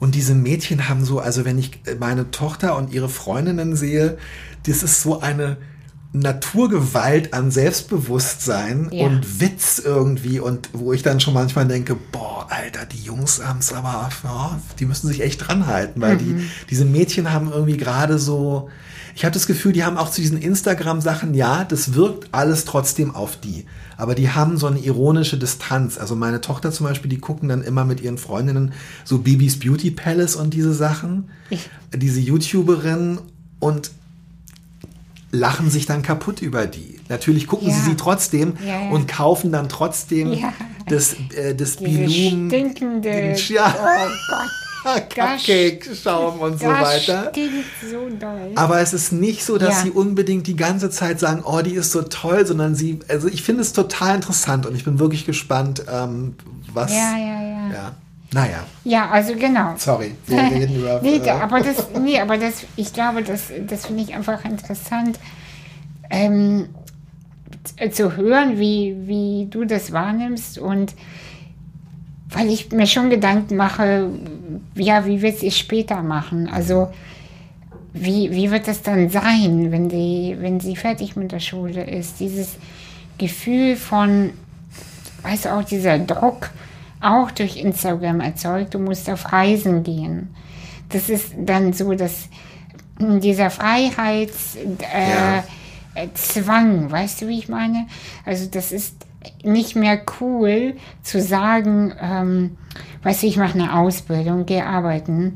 S2: Und diese Mädchen haben so, also wenn ich meine Tochter und ihre Freundinnen sehe, das ist so eine Naturgewalt an Selbstbewusstsein
S1: Ja.
S2: und Witz irgendwie und wo ich dann schon manchmal denke, boah, Alter, die Jungs haben es aber, ja, die müssen sich echt dran halten, weil die, diese Mädchen haben irgendwie gerade so, ich habe das Gefühl, die haben auch zu diesen Instagram-Sachen, ja, das wirkt alles trotzdem auf die. Aber die haben so eine ironische Distanz. Also meine Tochter zum Beispiel, die gucken dann immer mit ihren Freundinnen so Bibis Beauty Palace und diese Sachen. Diese YouTuberin und lachen sich dann kaputt über die. Natürlich gucken
S1: Ja.
S2: sie sie trotzdem
S1: Ja, ja.
S2: und kaufen dann trotzdem
S1: Ja.
S2: das, äh, das
S1: Diese
S2: Bilum.
S1: stinkende.
S2: Ja.
S1: Oh Gott.
S2: Cupcake-Schaum und so weiter.
S1: so.
S2: Aber es ist nicht so, dass
S1: Ja.
S2: sie unbedingt die ganze Zeit sagen, oh, die ist so toll, sondern sie, also ich finde es total interessant und ich bin wirklich gespannt, ähm, was.
S1: Ja, ja, ja.
S2: ja. Naja,
S1: Ja, also genau.
S2: sorry, wir reden über.
S1: nee,
S2: äh,
S1: aber das, nee, aber das, ich glaube, das, das finde ich einfach interessant, ähm, zu hören, wie, wie du das wahrnimmst und weil ich mir schon Gedanken mache, ja, wie wird es später machen? Also, wie, wie wird es dann sein, wenn sie, wenn sie fertig mit der Schule ist? Dieses Gefühl von, weißt du, auch dieser Druck, auch durch Instagram erzeugt, du musst auf Reisen gehen. Das ist dann so, dass dieser Freiheitszwang, äh,
S2: Ja.
S1: Zwang, weißt du, wie ich meine? Also das ist nicht mehr cool zu sagen, ähm, weißt du, ich mache eine Ausbildung, gehe arbeiten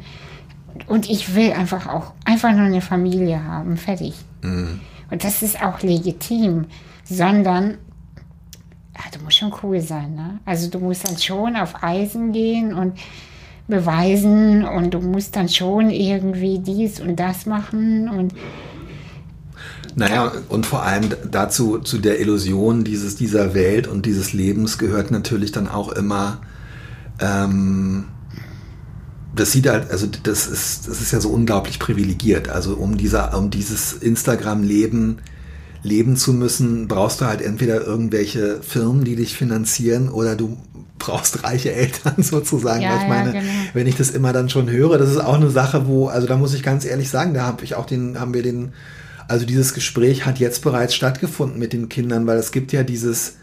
S1: und ich will einfach auch einfach nur eine Familie haben, fertig. Und das ist auch legitim, sondern ja, du musst schon cool sein, ne? Also du musst dann schon auf Reisen gehen und beweisen und du musst dann schon irgendwie dies und das machen und
S2: Naja, und vor allem dazu, zu der Illusion dieses, dieser Welt und dieses Lebens gehört natürlich dann auch immer, ähm, das sieht halt, also das ist, das ist ja so unglaublich privilegiert. Also um dieser, um dieses Instagram-Leben leben zu müssen, brauchst du halt entweder irgendwelche Firmen, die dich finanzieren, oder du brauchst reiche Eltern sozusagen.
S1: Ja,
S2: ich
S1: ja,
S2: meine,
S1: genau.
S2: wenn ich das immer dann schon höre, das ist auch eine Sache, wo, also da muss ich ganz ehrlich sagen, da habe ich auch den, haben wir den, also dieses Gespräch hat jetzt bereits stattgefunden mit den Kindern, weil es gibt ja dieses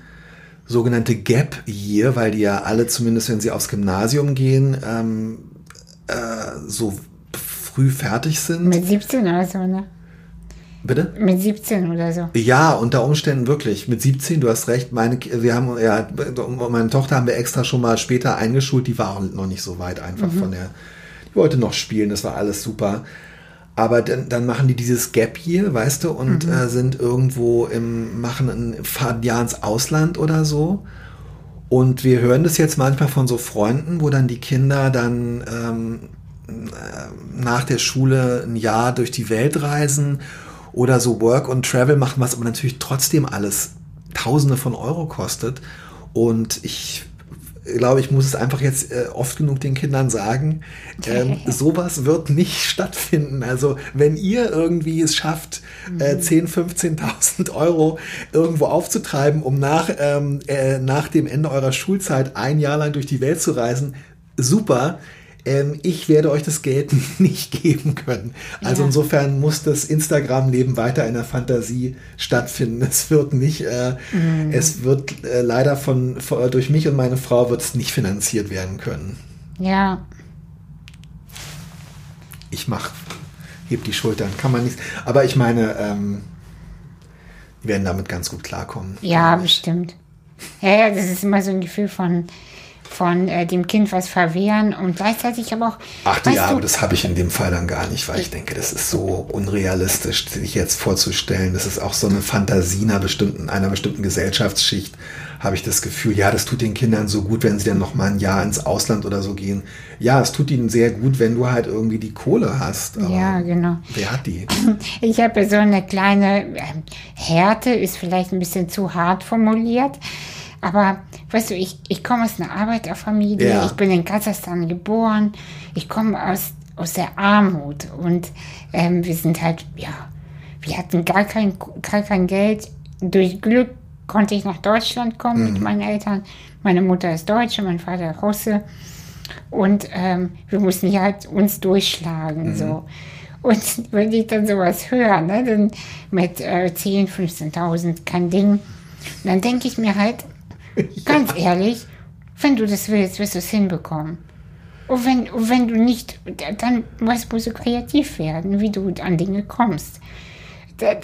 S2: sogenannte Gap Year, weil die ja alle zumindest, wenn sie aufs Gymnasium gehen, ähm, äh, so früh fertig sind.
S1: mit 17 oder so, ne?
S2: Bitte?
S1: Mit 17 oder so.
S2: Ja, unter Umständen wirklich. Mit 17, du hast recht. Meine, wir haben, ja, meine Tochter haben wir extra schon mal später eingeschult. Die war noch nicht so weit einfach von der, die wollte noch spielen. Das war alles super. Aber dann, dann machen die dieses Gap hier, weißt du, und äh, sind irgendwo im, machen ein, fahren ins Ausland oder so. Und wir hören das jetzt manchmal von so Freunden, wo dann die Kinder dann ähm, äh, nach der Schule ein Jahr durch die Welt reisen oder so Work und Travel machen, was aber natürlich trotzdem alles Tausende von Euro kostet. Und ich glaube, ich muss es einfach jetzt äh, oft genug den Kindern sagen, ähm, sowas wird nicht stattfinden. Also wenn ihr irgendwie es schafft, äh, 10.000, 15.000 Euro irgendwo aufzutreiben, um nach, ähm, äh, nach dem Ende eurer Schulzeit ein Jahr lang durch die Welt zu reisen, super. Ähm, ich werde euch das Geld nicht geben können. Also
S1: Ja.
S2: insofern muss das Instagram-Leben weiter in der Fantasie stattfinden. Es wird nicht, äh, es wird äh, leider von, von durch mich und meine Frau wird es nicht finanziert werden können.
S1: Ja,
S2: Ich mach, heb die Schultern, kann man nicht. Aber ich meine, ähm, die werden damit ganz gut klarkommen.
S1: ja, bestimmt. Ja, ja, das ist immer so ein Gefühl von, von äh, dem Kind was verwehren und gleichzeitig aber auch.
S2: Ach du, aber das habe ich in dem Fall dann gar nicht, weil ich denke, das ist so unrealistisch, sich jetzt vorzustellen. Das ist auch so eine Fantasie einer bestimmten, einer bestimmten Gesellschaftsschicht, habe ich das Gefühl. Ja, das tut den Kindern so gut, wenn sie dann noch mal ein Jahr ins Ausland oder so gehen. Ja, es tut ihnen sehr gut, wenn du halt irgendwie die Kohle hast. Aber
S1: Ja, genau.
S2: wer hat die?
S1: Ich habe so eine kleine ähm, Härte, ist vielleicht ein bisschen zu hart formuliert. Aber weißt du, ich, ich komme aus einer Arbeiterfamilie,
S2: Ja.
S1: ich bin in Kasachstan geboren, ich komme aus, aus der Armut und ähm, wir sind halt, ja, wir hatten gar kein, gar kein Geld. Durch Glück konnte ich nach Deutschland kommen mit meinen Eltern. Meine Mutter ist Deutsche, mein Vater Russe. Und ähm, wir mussten ja halt uns durchschlagen. So. Und wenn ich dann sowas höre, ne, dann mit äh, 10.000, 15.000, kein Ding, dann denke ich mir halt, ganz ehrlich, wenn du das willst, wirst du es hinbekommen. Und wenn, und wenn du nicht, dann musst du kreativ werden, wie du an Dinge kommst. Da,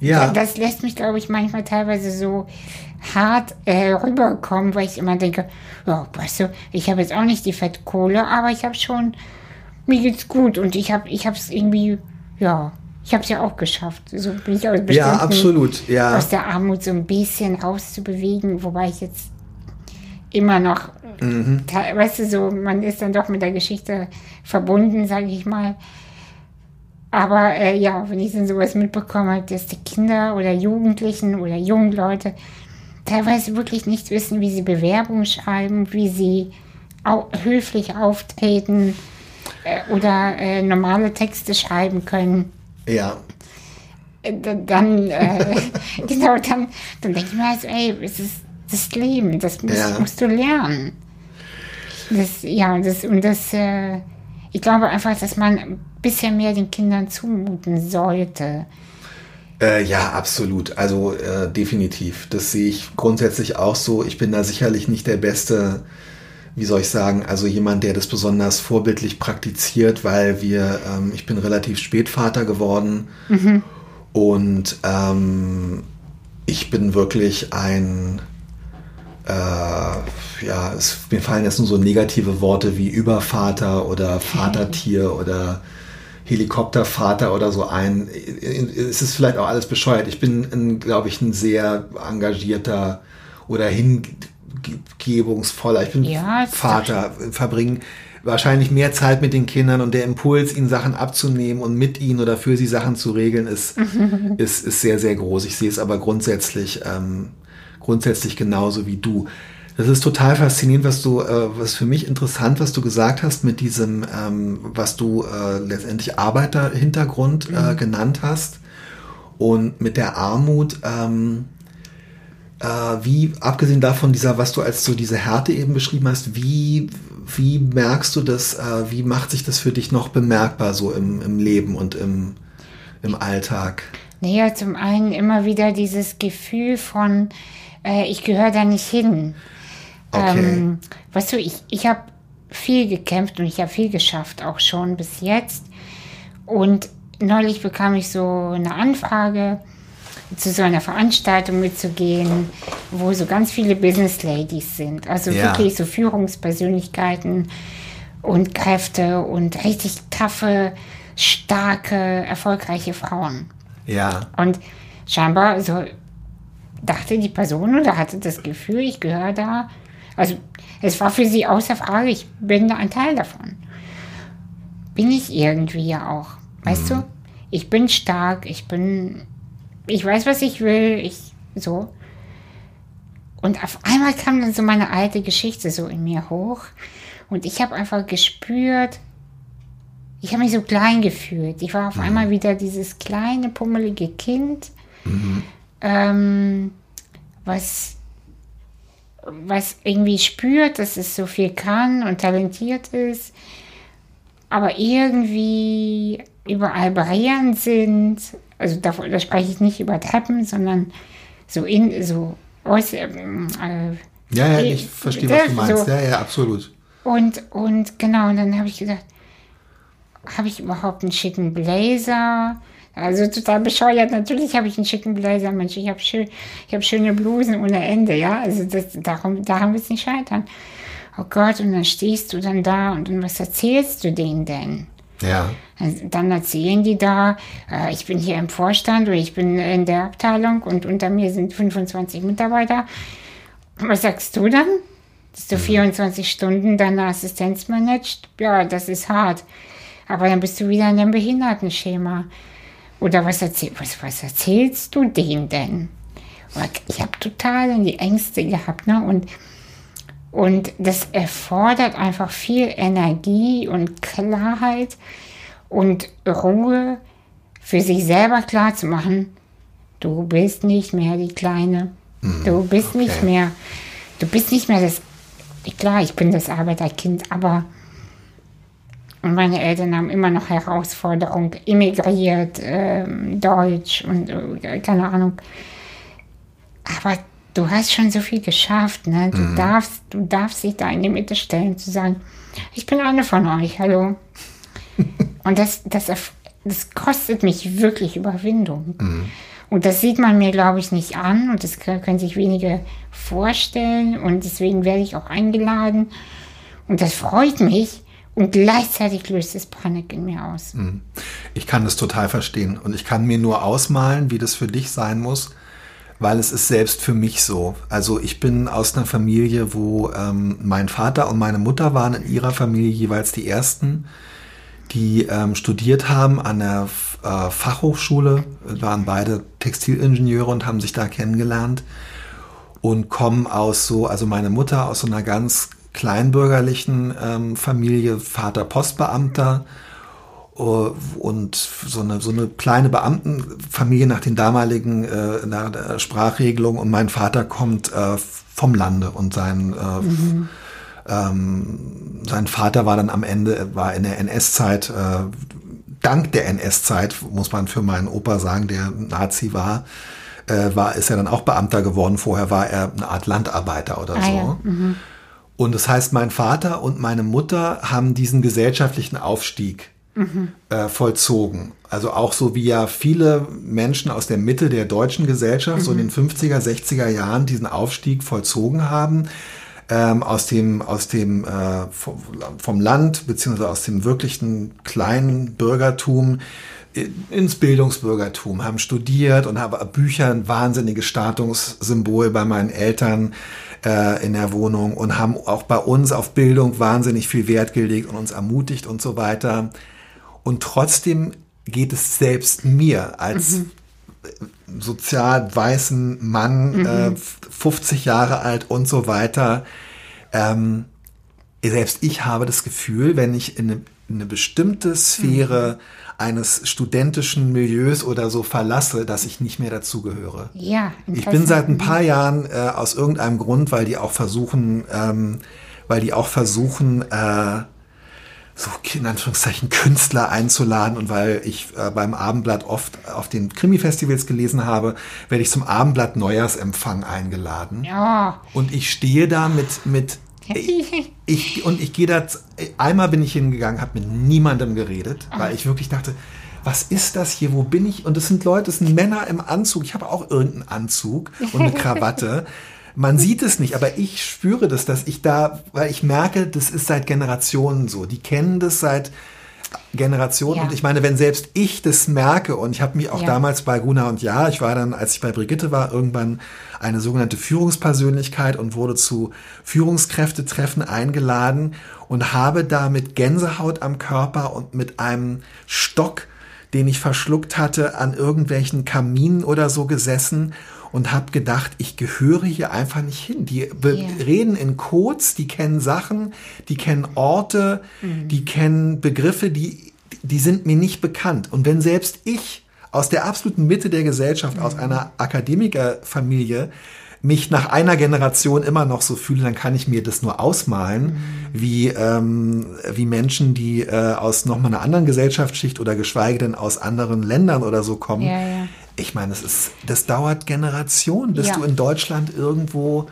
S2: ja.
S1: da, das lässt mich, glaube ich, manchmal teilweise so hart äh, rüberkommen, weil ich immer denke, ja, weißt du, ich habe jetzt auch nicht die Fettkohle, aber ich habe schon, mir geht's gut und ich habe ich es irgendwie, ja, ich habe es ja auch geschafft. So bin ich aus
S2: Ja, absolut. Ja.
S1: aus der Armut so ein bisschen rauszubewegen, wobei ich jetzt immer noch, mhm. weißt du, so, man ist dann doch mit der Geschichte verbunden, sage ich mal. Aber äh, ja, wenn ich dann sowas mitbekomme, dass die Kinder oder Jugendlichen oder jungen Leute teilweise wirklich nicht wissen, wie sie Bewerbungen schreiben, wie sie au höflich auftreten äh, oder äh, normale Texte schreiben können.
S2: Ja.
S1: Äh, dann, äh, genau, dann, dann denke ich mir also, ey, es ist das Leben, das musst, ja. musst du lernen. Das, ja, das, und das, äh, ich glaube einfach, dass man bisschen mehr den Kindern zumuten sollte.
S2: Äh, ja, absolut. Also äh, definitiv. Das sehe ich grundsätzlich auch so. Ich bin da sicherlich nicht der beste, wie soll ich sagen, also jemand, der das besonders vorbildlich praktiziert, weil wir, ähm, ich bin relativ spät Vater geworden mhm. und ähm, ich bin wirklich ein äh, ja, es, mir fallen jetzt nur so negative Worte wie Übervater oder Vatertier oder Helikoptervater oder so ein. Es ist vielleicht auch alles bescheuert. Ich bin, glaube ich, ein sehr engagierter oder hingebungsvoller. Ich bin ja, Vater, verbringe wahrscheinlich mehr Zeit mit den Kindern und der Impuls, ihnen Sachen abzunehmen und mit ihnen oder für sie Sachen zu regeln, ist, ist, ist sehr, sehr groß. Ich sehe es aber grundsätzlich, ähm, grundsätzlich genauso wie du. Das ist total faszinierend, was du, äh, was für mich interessant, was du gesagt hast mit diesem, ähm, was du äh, letztendlich Arbeiterhintergrund äh, mhm. genannt hast und mit der Armut. Ähm, äh, wie, abgesehen davon, dieser, was du als so diese Härte eben beschrieben hast, wie, wie merkst du das, äh, wie macht sich das für dich noch bemerkbar so im, im Leben und im, im Alltag?
S1: Naja, zum einen immer wieder dieses Gefühl von, äh, ich gehöre da nicht hin. Okay. Ähm, weißt du, ich, ich habe viel gekämpft und ich habe viel geschafft, auch schon bis jetzt. Und neulich bekam ich so eine Anfrage, zu so einer Veranstaltung mitzugehen, wo so ganz viele Business Ladies sind. Also ja. wirklich so Führungspersönlichkeiten und Kräfte und richtig taffe, starke, erfolgreiche Frauen.
S2: Ja.
S1: Und scheinbar so dachte die Person oder hatte das Gefühl, ich gehöre da also es war für sie außer Frage, ich bin da ein Teil davon. Bin ich irgendwie ja auch. Weißt mhm. du? Ich bin stark, ich bin, ich weiß, was ich will, ich so. Und auf einmal kam dann so meine alte Geschichte so in mir hoch. Und ich habe einfach gespürt, ich habe mich so klein gefühlt. Ich war auf mhm. einmal wieder dieses kleine, pummelige Kind, mhm. ähm, was was irgendwie spürt, dass es so viel kann und talentiert ist, aber irgendwie überall Barrieren sind. Also da, da spreche ich nicht über Treppen, sondern so in so äußer,
S2: äh, ja, ja, ich verstehe, was du meinst. So. Ja, ja, absolut.
S1: Und, und genau, und dann habe ich gedacht, habe ich überhaupt einen schicken Blazer? Also total bescheuert. Natürlich habe ich einen schicken Blazer, Mensch. Ich habe schön, ich habe schöne Blusen ohne Ende, ja. Also das, darum, daran wird es nicht scheitern. Oh Gott, und dann stehst du dann da und, und was erzählst du denen denn?
S2: Ja.
S1: Dann erzählen die da, äh, ich bin hier im Vorstand oder ich bin in der Abteilung und unter mir sind 25 Mitarbeiter. Was sagst du dann? Dass du 24 mhm. Stunden deine Assistenz managst? Ja, das ist hart. Aber dann bist du wieder in einem Behindertenschema. Oder was, erzähl, was, was erzählst du denen denn? Ich habe total in die Ängste gehabt. Ne? Und, und das erfordert einfach viel Energie und Klarheit und Ruhe für sich selber klar zu machen, du bist nicht mehr die Kleine. Mhm, du bist okay. nicht mehr, du bist nicht mehr das, klar, ich bin das Arbeiterkind, aber und meine Eltern haben immer noch Herausforderungen, immigriert, äh, Deutsch und äh, keine Ahnung. Aber du hast schon so viel geschafft, ne? Du mhm. darfst, du darfst dich da in die Mitte stellen, zu sagen, ich bin eine von euch, hallo. und das, das, das kostet mich wirklich Überwindung. Mhm. Und das sieht man mir, glaube ich, nicht an und das können sich wenige vorstellen und deswegen werde ich auch eingeladen. Und das freut mich, und gleichzeitig löst es Panik in mir aus. Mhm.
S2: Ich kann das total verstehen. Und ich kann mir nur ausmalen, wie das für dich sein muss, weil es ist selbst für mich so. Also ich bin aus einer Familie, wo ähm, mein Vater und meine Mutter waren in ihrer Familie jeweils die ersten, die ähm, studiert haben an der äh, Fachhochschule, waren beide Textilingenieure und haben sich da kennengelernt und kommen aus so, also meine Mutter aus so einer ganz kleinbürgerlichen ähm, Familie, Vater Postbeamter äh, und so eine, so eine kleine Beamtenfamilie nach den damaligen äh, nach der Sprachregelung und mein Vater kommt äh, vom Lande und sein äh, mhm. ähm, sein Vater war dann am Ende war in der NS-Zeit äh, dank der NS-Zeit muss man für meinen Opa sagen der Nazi war äh, war ist er dann auch Beamter geworden vorher war er eine Art Landarbeiter oder ah, so ja. mhm. und das heißt mein Vater und meine Mutter haben diesen gesellschaftlichen Aufstieg mhm. äh, vollzogen. Also auch so wie ja viele Menschen aus der Mitte der deutschen Gesellschaft mhm. so in den 50er, 60er Jahren diesen Aufstieg vollzogen haben. Ähm, aus dem, aus dem äh, vom, vom Land beziehungsweise aus dem wirklichen kleinen Bürgertum ins Bildungsbürgertum, haben studiert und haben Bücher ein wahnsinniges Statussymbol bei meinen Eltern äh, in der Wohnung und haben auch bei uns auf Bildung wahnsinnig viel Wert gelegt und uns ermutigt und so weiter. Und trotzdem geht es selbst mir als mhm. sozial weißen Mann, mhm. äh, 50 Jahre alt und so weiter. Ähm, selbst ich habe das Gefühl, wenn ich in eine, in eine bestimmte Sphäre mhm. eines studentischen Milieus oder so verlasse, dass ich nicht mehr dazugehöre.
S1: Ja.
S2: Ich bin seit ein paar Jahren äh, aus irgendeinem Grund, weil die auch versuchen, ähm, weil die auch versuchen, äh, so in Anführungszeichen Künstler einzuladen und weil ich äh, beim Abendblatt oft auf den Krimi-Festivals gelesen habe, werde ich zum Abendblatt Neujahrsempfang eingeladen.
S1: Ja.
S2: Und ich stehe da mit, mit ich, ich, und ich gehe da, einmal bin ich hingegangen, habe mit niemandem geredet, weil ich wirklich dachte, was ist das hier, wo bin ich? Und es sind Leute, es sind Männer im Anzug, ich habe auch irgendeinen Anzug und eine Krawatte. Man sieht es nicht, aber ich spüre das, dass ich da, weil ich merke, das ist seit Generationen so. Die kennen das seit Generationen. Ja. Und ich meine, wenn selbst ich das merke, und ich habe mich auch ja. damals bei Guna und Ja, ich war dann, als ich bei Brigitte war, irgendwann eine sogenannte Führungspersönlichkeit und wurde zu Führungskräftetreffen eingeladen und habe da mit Gänsehaut am Körper und mit einem Stock, den ich verschluckt hatte, an irgendwelchen Kaminen oder so gesessen und habe gedacht, ich gehöre hier einfach nicht hin. Die yeah. reden in Codes, die kennen Sachen, die kennen Orte, mhm. die kennen Begriffe, die, die sind mir nicht bekannt. Und wenn selbst ich aus der absoluten Mitte der Gesellschaft, mhm. aus einer Akademikerfamilie, mich nach einer Generation immer noch so fühle, dann kann ich mir das nur ausmalen, mhm. wie, ähm, wie Menschen, die äh, aus nochmal einer anderen Gesellschaftsschicht oder geschweige denn aus anderen Ländern oder so kommen,
S1: ja, ja
S2: ich meine, das ist, das dauert Generationen, bis ja. du in Deutschland irgendwo.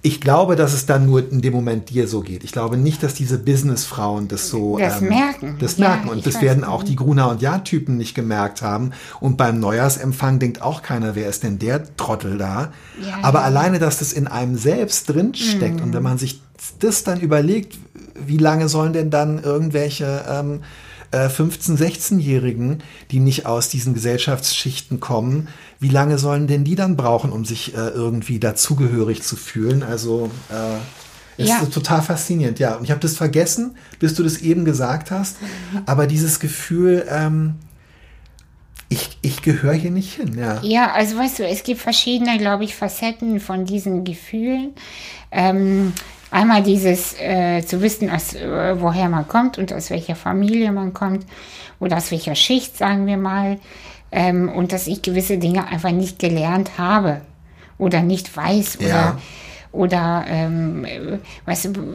S2: Ich glaube, dass es dann nur in dem Moment dir so geht. Ich glaube nicht, dass diese Businessfrauen das so
S1: das ähm, merken.
S2: Das ja, merken. Und das werden auch die Gruner und Ja-Typen nicht gemerkt haben. Und beim Neujahrsempfang denkt auch keiner, wer ist denn der Trottel da? Ja, Aber alleine, dass das in einem selbst drinsteckt mhm. und wenn man sich das dann überlegt, wie lange sollen denn dann irgendwelche ähm, 15-, äh, 16-Jährigen, die nicht aus diesen Gesellschaftsschichten kommen, wie lange sollen denn die dann brauchen, um sich äh, irgendwie dazugehörig zu fühlen? Also äh, ist ja. total faszinierend, ja. Und ich habe das vergessen, bis du das eben gesagt hast. Aber dieses Gefühl, ähm, ich, ich gehöre hier nicht hin, ja.
S1: Ja, also weißt du, es gibt verschiedene, glaube ich, Facetten von diesen Gefühlen. Ähm, Einmal dieses äh, zu wissen, aus, äh, woher man kommt und aus welcher Familie man kommt oder aus welcher Schicht, sagen wir mal. Ähm, und dass ich gewisse Dinge einfach nicht gelernt habe oder nicht weiß oder, ja. oder ähm, weißt du,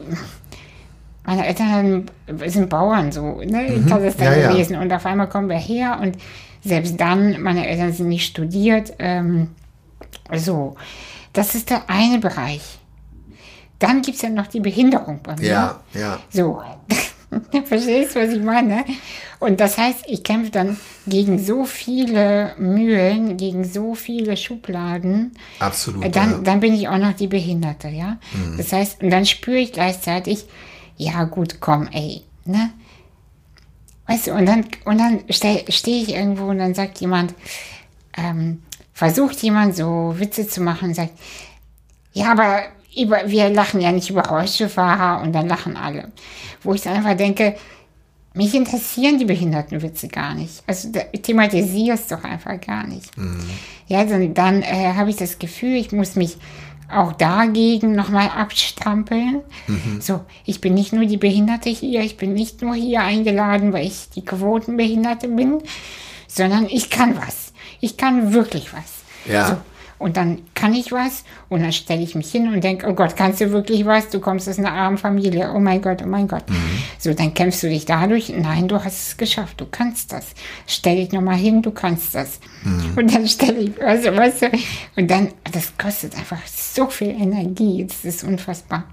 S1: meine Eltern sind Bauern so, ne? Mhm. Das ist dann ja, gewesen. Ja. Und auf einmal kommen wir her und selbst dann, meine Eltern sind nicht studiert. Ähm, so, das ist der eine Bereich. Dann gibt es ja noch die Behinderung bei mir.
S2: Ja, ja.
S1: So. Verstehst du, was ich meine? Und das heißt, ich kämpfe dann gegen so viele Mühlen, gegen so viele Schubladen.
S2: Absolut.
S1: Dann, ja. dann bin ich auch noch die Behinderte, ja. Mhm. Das heißt, und dann spüre ich gleichzeitig, ja gut, komm, ey, ne? Weißt du, und dann, und dann stehe steh ich irgendwo und dann sagt jemand, ähm, versucht jemand so Witze zu machen und sagt, ja, aber über, wir lachen ja nicht über Rollstuhlfahrer und dann lachen alle. Wo ich dann einfach denke, mich interessieren die Behindertenwitze gar nicht. Also thematisiere es doch einfach gar nicht. Mhm. Ja, dann, dann äh, habe ich das Gefühl, ich muss mich auch dagegen nochmal abstrampeln. Mhm. So, ich bin nicht nur die Behinderte hier, ich bin nicht nur hier eingeladen, weil ich die Quotenbehinderte bin, sondern ich kann was. Ich kann wirklich was.
S2: Ja.
S1: So, und dann kann ich was und dann stelle ich mich hin und denke, oh Gott, kannst du wirklich was? Du kommst aus einer armen Familie. Oh mein Gott, oh mein Gott. Mhm. So, dann kämpfst du dich dadurch. Nein, du hast es geschafft. Du kannst das. Stell dich nochmal hin, du kannst das. Mhm. Und dann stelle ich, also, weißt du, und dann, das kostet einfach so viel Energie. Das ist unfassbar.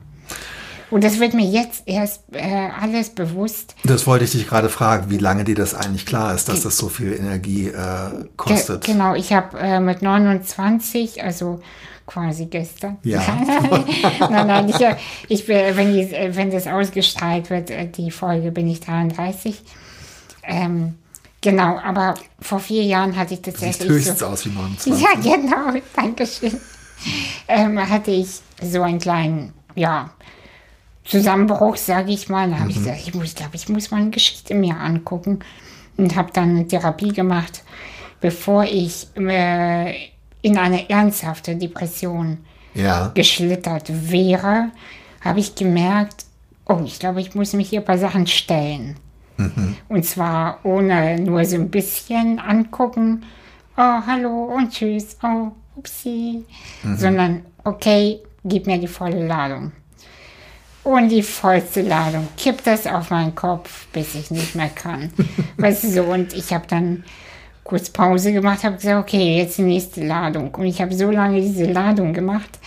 S1: Und das wird mir jetzt erst äh, alles bewusst.
S2: Das wollte ich dich gerade fragen, wie lange dir das eigentlich klar ist, dass das so viel Energie äh, kostet.
S1: Ge genau, ich habe äh, mit 29, also quasi gestern.
S2: Ja.
S1: nein, nein, ich, äh, ich bin, wenn, die, wenn das ausgestrahlt wird, äh, die Folge, bin ich 33. Ähm, genau, aber vor vier Jahren hatte ich tatsächlich. Sieht
S2: höchstens so, aus wie 29.
S1: Ja, genau, danke schön. Ähm, hatte ich so einen kleinen, ja, Zusammenbruch, sage ich mal. Da habe mhm. ich gesagt, ich muss, glaube ich, muss meine Geschichte mir angucken und habe dann eine Therapie gemacht, bevor ich äh, in eine ernsthafte Depression
S2: ja.
S1: geschlittert wäre, habe ich gemerkt, oh, ich glaube, ich muss mich hier ein paar Sachen stellen. Mhm. Und zwar ohne nur so ein bisschen angucken, oh, hallo und tschüss, oh, upsie, mhm. sondern okay, gib mir die volle Ladung und die vollste Ladung. Kippt das auf meinen Kopf, bis ich nicht mehr kann. weißt du so, und ich habe dann kurz Pause gemacht, habe gesagt, okay, jetzt die nächste Ladung. Und ich habe so lange diese Ladung gemacht,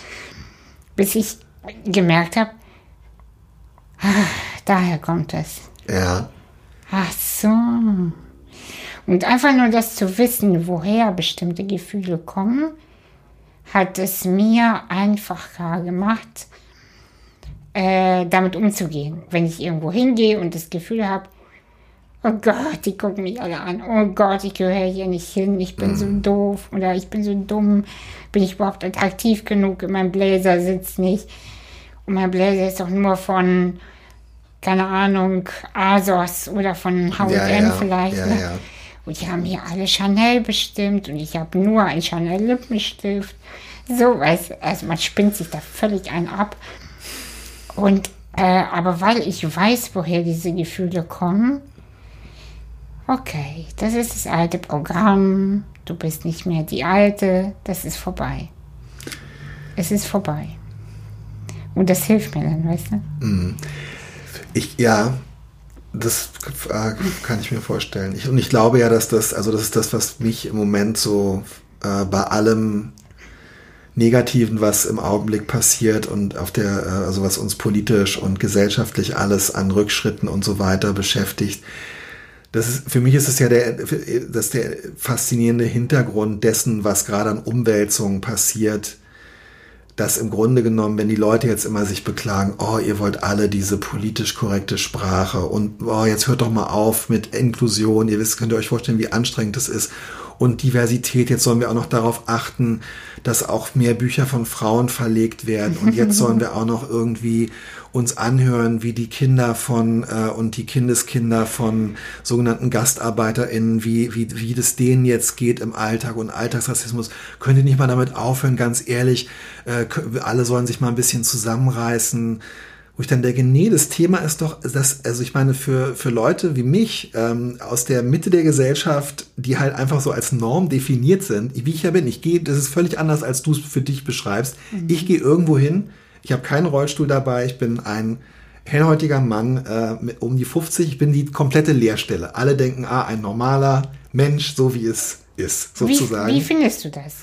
S1: bis ich gemerkt habe, ah, daher kommt es.
S2: Ja.
S1: Ach so. Und einfach nur das zu wissen, woher bestimmte Gefühle kommen, hat es mir einfacher gemacht, äh, damit umzugehen. Wenn ich irgendwo hingehe und das Gefühl habe, oh Gott, die gucken mich alle an, oh Gott, ich gehöre hier nicht hin, ich bin mhm. so doof oder ich bin so dumm, bin ich überhaupt attraktiv genug, mein Bläser sitzt nicht. Und mein Bläser ist doch nur von, keine Ahnung, Asos oder von H&M ja, ja. vielleicht. Ja, ne? Und die haben hier alle Chanel bestimmt und ich habe nur einen Chanel Lippenstift. So, weißt, also man spinnt sich da völlig ein ab. Und äh, aber weil ich weiß, woher diese Gefühle kommen, okay, das ist das alte Programm, du bist nicht mehr die alte, das ist vorbei. Es ist vorbei. Und das hilft mir dann, weißt du?
S2: Mhm. Ich, ja, das äh, kann ich mir vorstellen. Ich, und ich glaube ja, dass das, also das ist das, was mich im Moment so äh, bei allem Negativen, was im Augenblick passiert und auf der, äh, also was uns politisch und gesellschaftlich alles an Rückschritten und so weiter beschäftigt. Das ist, für mich ist es ja der, das der faszinierende Hintergrund dessen, was gerade an Umwälzungen passiert, dass im Grunde genommen, wenn die Leute jetzt immer sich beklagen, oh, ihr wollt alle diese politisch korrekte Sprache und oh, jetzt hört doch mal auf mit Inklusion, ihr wisst, könnt ihr euch vorstellen, wie anstrengend das ist und Diversität. Jetzt sollen wir auch noch darauf achten, dass auch mehr Bücher von Frauen verlegt werden. Und jetzt sollen wir auch noch irgendwie uns anhören, wie die Kinder von äh, und die Kindeskinder von sogenannten GastarbeiterInnen, wie, wie, wie das denen jetzt geht im Alltag und Alltagsrassismus. Könnt ihr nicht mal damit aufhören, ganz ehrlich, äh, alle sollen sich mal ein bisschen zusammenreißen wo ich dann denke, nee, das Thema ist doch, das, also ich meine, für, für Leute wie mich ähm, aus der Mitte der Gesellschaft, die halt einfach so als Norm definiert sind, wie ich ja bin, ich gehe, das ist völlig anders, als du es für dich beschreibst. Mhm. Ich gehe irgendwo hin, ich habe keinen Rollstuhl dabei, ich bin ein hellhäutiger Mann äh, mit um die 50, ich bin die komplette Leerstelle. Alle denken, ah, ein normaler Mensch, so wie es ist, sozusagen.
S1: Wie, wie findest du das?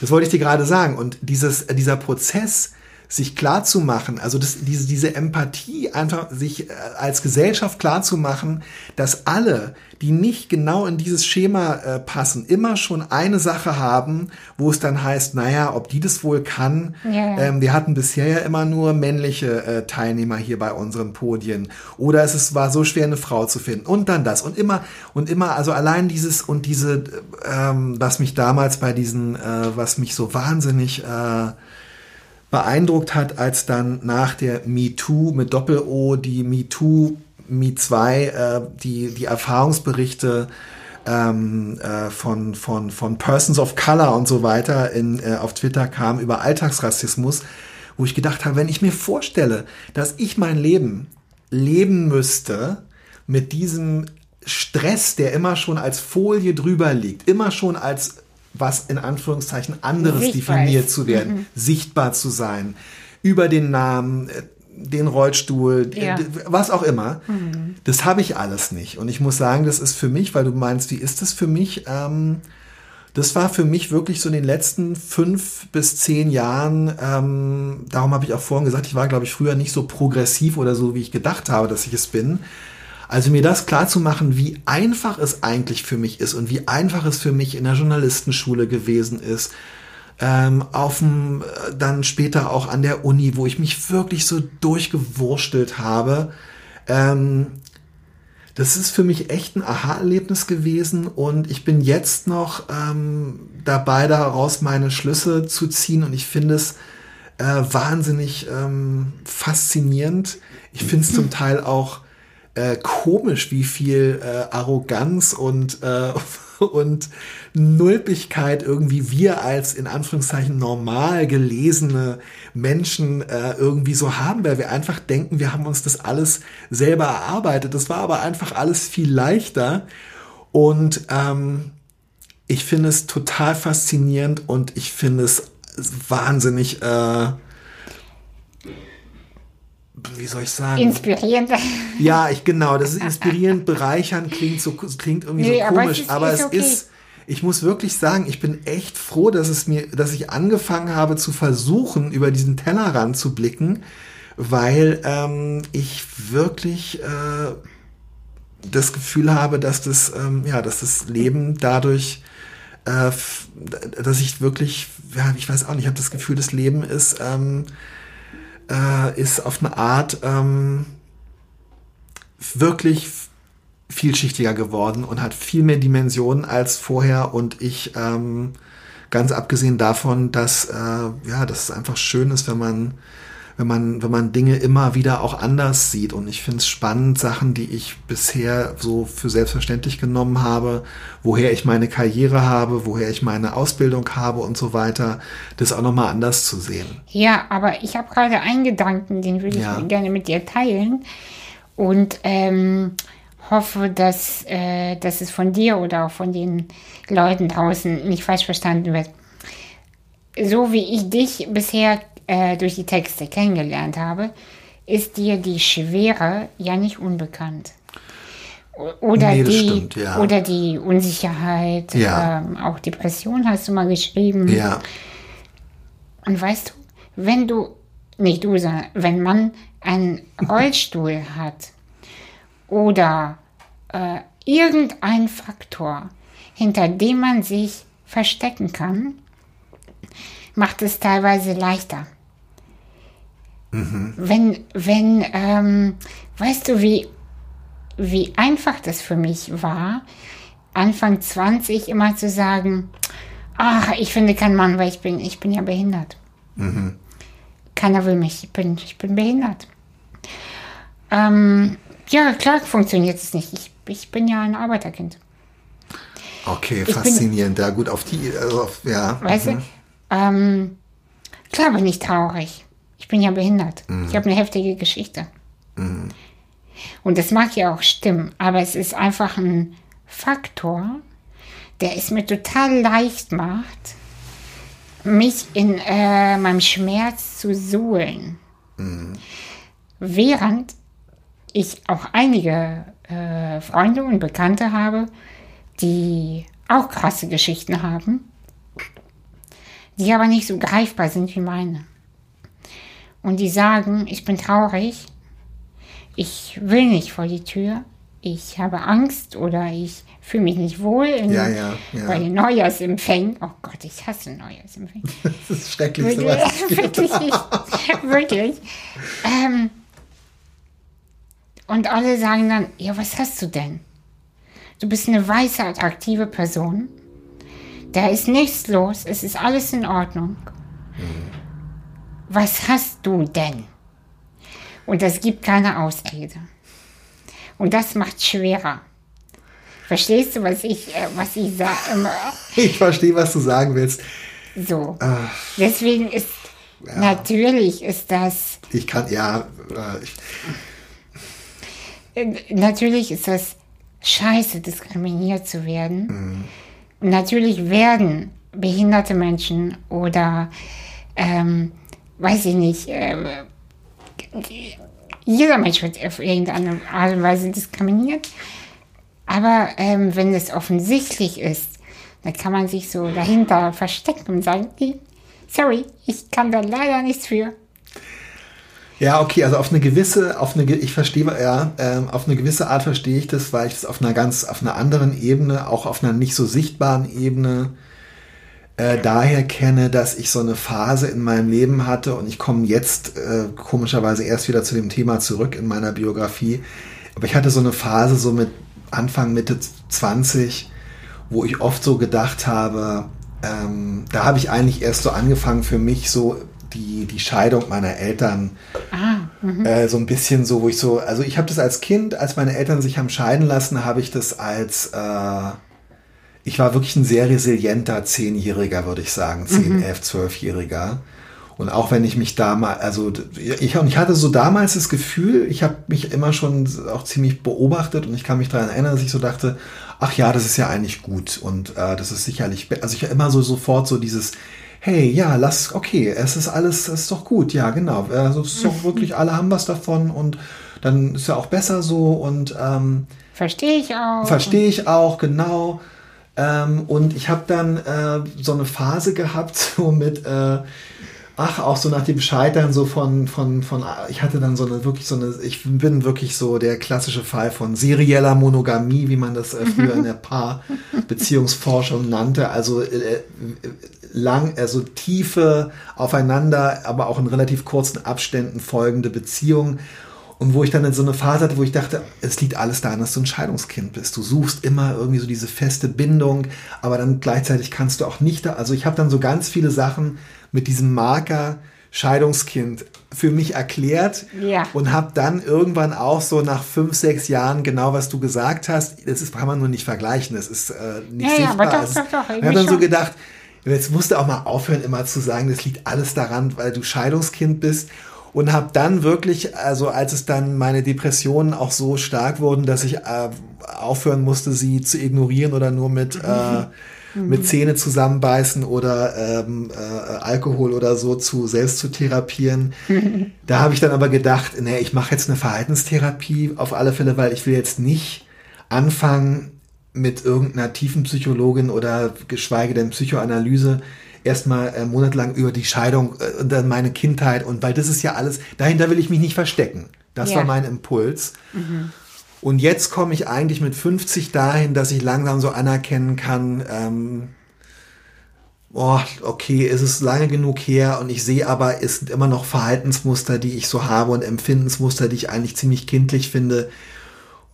S2: Das wollte ich dir gerade sagen. Und dieses, dieser Prozess, sich klar zu machen, also das, diese, diese Empathie, einfach sich äh, als Gesellschaft klar zu machen, dass alle, die nicht genau in dieses Schema äh, passen, immer schon eine Sache haben, wo es dann heißt, naja, ob die das wohl kann. Ja. Ähm, wir hatten bisher ja immer nur männliche äh, Teilnehmer hier bei unseren Podien. Oder es ist, war so schwer, eine Frau zu finden. Und dann das. Und immer, und immer, also allein dieses und diese, ähm, was mich damals bei diesen, äh, was mich so wahnsinnig äh, beeindruckt hat, als dann nach der MeToo mit Doppel-O die MeToo, Me2, äh, die, die Erfahrungsberichte ähm, äh, von, von, von Persons of Color und so weiter in, äh, auf Twitter kam über Alltagsrassismus, wo ich gedacht habe, wenn ich mir vorstelle, dass ich mein Leben leben müsste mit diesem Stress, der immer schon als Folie drüber liegt, immer schon als was in Anführungszeichen anderes Sichtbar definiert zu werden, mhm. sichtbar zu sein, über den Namen, äh, den Rollstuhl, ja. was auch immer. Mhm. Das habe ich alles nicht. Und ich muss sagen, das ist für mich, weil du meinst, wie ist das für mich? Ähm, das war für mich wirklich so in den letzten fünf bis zehn Jahren, ähm, darum habe ich auch vorhin gesagt, ich war, glaube ich, früher nicht so progressiv oder so, wie ich gedacht habe, dass ich es bin. Also mir das klar zu machen, wie einfach es eigentlich für mich ist und wie einfach es für mich in der Journalistenschule gewesen ist, ähm, auf dem, äh, dann später auch an der Uni, wo ich mich wirklich so durchgewurstelt habe. Ähm, das ist für mich echt ein Aha-Erlebnis gewesen und ich bin jetzt noch ähm, dabei, daraus meine Schlüsse zu ziehen und ich finde es äh, wahnsinnig ähm, faszinierend. Ich finde es zum Teil auch äh, komisch, wie viel äh, Arroganz und, äh, und Nulpigkeit irgendwie wir als in Anführungszeichen normal gelesene Menschen äh, irgendwie so haben, weil wir einfach denken, wir haben uns das alles selber erarbeitet. Das war aber einfach alles viel leichter. Und ähm, ich finde es total faszinierend und ich finde es wahnsinnig äh, wie soll ich sagen?
S1: Inspirierend.
S2: Ja, ich genau, das ist inspirierend, bereichern klingt so klingt irgendwie nee, so komisch, aber es ist, aber es okay. ist ich muss wirklich sagen, ich bin echt froh, dass es mir, dass ich angefangen habe zu versuchen, über diesen Tellerrand zu blicken, weil ähm, ich wirklich äh, das Gefühl habe, dass das, ähm, ja, dass das Leben dadurch, äh, dass ich wirklich, ja, ich weiß auch nicht, ich habe das Gefühl, das Leben ist ähm, äh, ist auf eine Art ähm, wirklich vielschichtiger geworden und hat viel mehr Dimensionen als vorher. Und ich ähm, ganz abgesehen davon, dass äh, ja, dass es einfach schön ist, wenn man wenn man, wenn man Dinge immer wieder auch anders sieht. Und ich finde es spannend, Sachen, die ich bisher so für selbstverständlich genommen habe, woher ich meine Karriere habe, woher ich meine Ausbildung habe und so weiter, das auch nochmal anders zu sehen.
S1: Ja, aber ich habe gerade einen Gedanken, den würde ich ja. gerne mit dir teilen. Und ähm, hoffe, dass, äh, dass es von dir oder auch von den Leuten draußen nicht falsch verstanden wird. So wie ich dich bisher äh, durch die Texte kennengelernt habe, ist dir die Schwere ja nicht unbekannt. Oder, nee, die, stimmt, ja. oder die Unsicherheit, ja. ähm, auch Depression hast du mal geschrieben.
S2: Ja.
S1: Und weißt du, wenn du, nicht du, sondern wenn man einen Rollstuhl hat oder äh, irgendein Faktor, hinter dem man sich verstecken kann, macht es teilweise leichter. Mhm. Wenn, wenn, ähm, weißt du, wie, wie einfach das für mich war, Anfang 20 immer zu sagen, ach, ich finde keinen Mann, weil ich bin, ich bin ja behindert. Mhm. Keiner will mich, ich bin, ich bin behindert. Ähm, ja, klar funktioniert es nicht. Ich, ich bin ja ein Arbeiterkind.
S2: Okay, ich faszinierend. Bin, ja, gut, auf die, also auf, ja.
S1: Weißt mhm. du, ähm, klar bin ich traurig. Ich bin ja behindert. Mhm. Ich habe eine heftige Geschichte. Mhm. Und das mag ja auch stimmen, aber es ist einfach ein Faktor, der es mir total leicht macht, mich in äh, meinem Schmerz zu suhlen. Mhm. Während ich auch einige äh, Freunde und Bekannte habe, die auch krasse Geschichten haben, die aber nicht so greifbar sind wie meine. Und die sagen, ich bin traurig, ich will nicht vor die Tür, ich habe Angst oder ich fühle mich nicht wohl in,
S2: Ja, ja, ja.
S1: bei den Neujahrsempfängen. Oh Gott, ich hasse Neujahrsempfänge.
S2: Das ist das Schrecklichste, was es gibt.
S1: wirklich, ich, wirklich. Ähm, und alle sagen dann, ja, was hast du denn? Du bist eine weiße, attraktive Person. Da ist nichts los, es ist alles in Ordnung. Was hast du denn? Und es gibt keine Ausrede. Und das macht schwerer. Verstehst du, was ich, äh, was ich sage?
S2: Ich verstehe, was du sagen willst.
S1: So.
S2: Ah.
S1: Deswegen ist natürlich ist das
S2: Ich kann, ja, äh, ich,
S1: äh, natürlich ist das scheiße, diskriminiert zu werden. Und natürlich werden behinderte Menschen oder ähm, weiß ich nicht, äh, jeder Mensch wird auf irgendeine Art und Weise diskriminiert. Aber ähm, wenn es offensichtlich ist, dann kann man sich so dahinter verstecken und sagen, sorry, ich kann da leider nichts für.
S2: Ja, okay, also auf eine gewisse, auf eine, ich verstehe, ja, ähm, auf eine gewisse Art verstehe ich das, weil ich das auf einer ganz, auf einer anderen Ebene, auch auf einer nicht so sichtbaren Ebene, äh, daher kenne, dass ich so eine Phase in meinem Leben hatte und ich komme jetzt äh, komischerweise erst wieder zu dem Thema zurück in meiner Biografie. Aber ich hatte so eine Phase so mit Anfang, Mitte 20, wo ich oft so gedacht habe, ähm, da habe ich eigentlich erst so angefangen für mich so die, die Scheidung meiner Eltern äh, so ein bisschen so, wo ich so, also ich habe das als Kind, als meine Eltern sich haben scheiden lassen, habe ich das als, äh, ich war wirklich ein sehr resilienter Zehnjähriger, würde ich sagen, zehn, elf, zwölfjähriger. Und auch wenn ich mich damals, also ich, und ich hatte so damals das Gefühl, ich habe mich immer schon auch ziemlich beobachtet und ich kann mich daran erinnern, dass ich so dachte, ach ja, das ist ja eigentlich gut und äh, das ist sicherlich, also ich immer so sofort so dieses, hey, ja, lass, okay, es ist alles, es ist doch gut, ja, genau, also es ist doch wirklich, alle haben was davon und dann ist ja auch besser so und ähm,
S1: Verstehe ich auch.
S2: Verstehe ich auch, genau. Ähm, und ich habe dann äh, so eine Phase gehabt, so mit, äh, ach, auch so nach dem Scheitern, so von, von, von, ich hatte dann so eine, wirklich so eine, ich bin wirklich so der klassische Fall von serieller Monogamie, wie man das äh, früher in der Paarbeziehungsforschung nannte. Also äh, lang, also tiefe aufeinander, aber auch in relativ kurzen Abständen folgende Beziehungen. Und wo ich dann in so eine Phase hatte, wo ich dachte, es liegt alles daran, dass du ein Scheidungskind bist. Du suchst immer irgendwie so diese feste Bindung, aber dann gleichzeitig kannst du auch nicht da. Also ich habe dann so ganz viele Sachen mit diesem Marker Scheidungskind für mich erklärt
S1: Ja.
S2: und habe dann irgendwann auch so nach fünf, sechs Jahren genau, was du gesagt hast. Das ist, kann man nur nicht vergleichen. Das ist äh, nicht
S1: Ja, ja,
S2: sichtbar.
S1: aber doch, doch, doch,
S2: Ich habe dann so gedacht, jetzt musst du auch mal aufhören, immer zu sagen, das liegt alles daran, weil du Scheidungskind bist. Und habe dann wirklich, also als es dann meine Depressionen auch so stark wurden, dass ich äh, aufhören musste, sie zu ignorieren oder nur mit, äh, mit Zähne zusammenbeißen oder ähm, äh, Alkohol oder so zu selbst zu therapieren. da habe ich dann aber gedacht, nee, ich mache jetzt eine Verhaltenstherapie auf alle Fälle, weil ich will jetzt nicht anfangen mit irgendeiner tiefen Psychologin oder geschweige denn Psychoanalyse erstmal äh, monatelang über die Scheidung äh, und dann meine Kindheit und weil das ist ja alles, dahinter will ich mich nicht verstecken. Das
S1: Ja.
S2: war mein Impuls. Und jetzt komme ich eigentlich mit 50 dahin, dass ich langsam so anerkennen kann, ähm, oh, okay, es ist lange genug her und ich sehe aber, es sind immer noch Verhaltensmuster, die ich so habe und Empfindensmuster, die ich eigentlich ziemlich kindlich finde.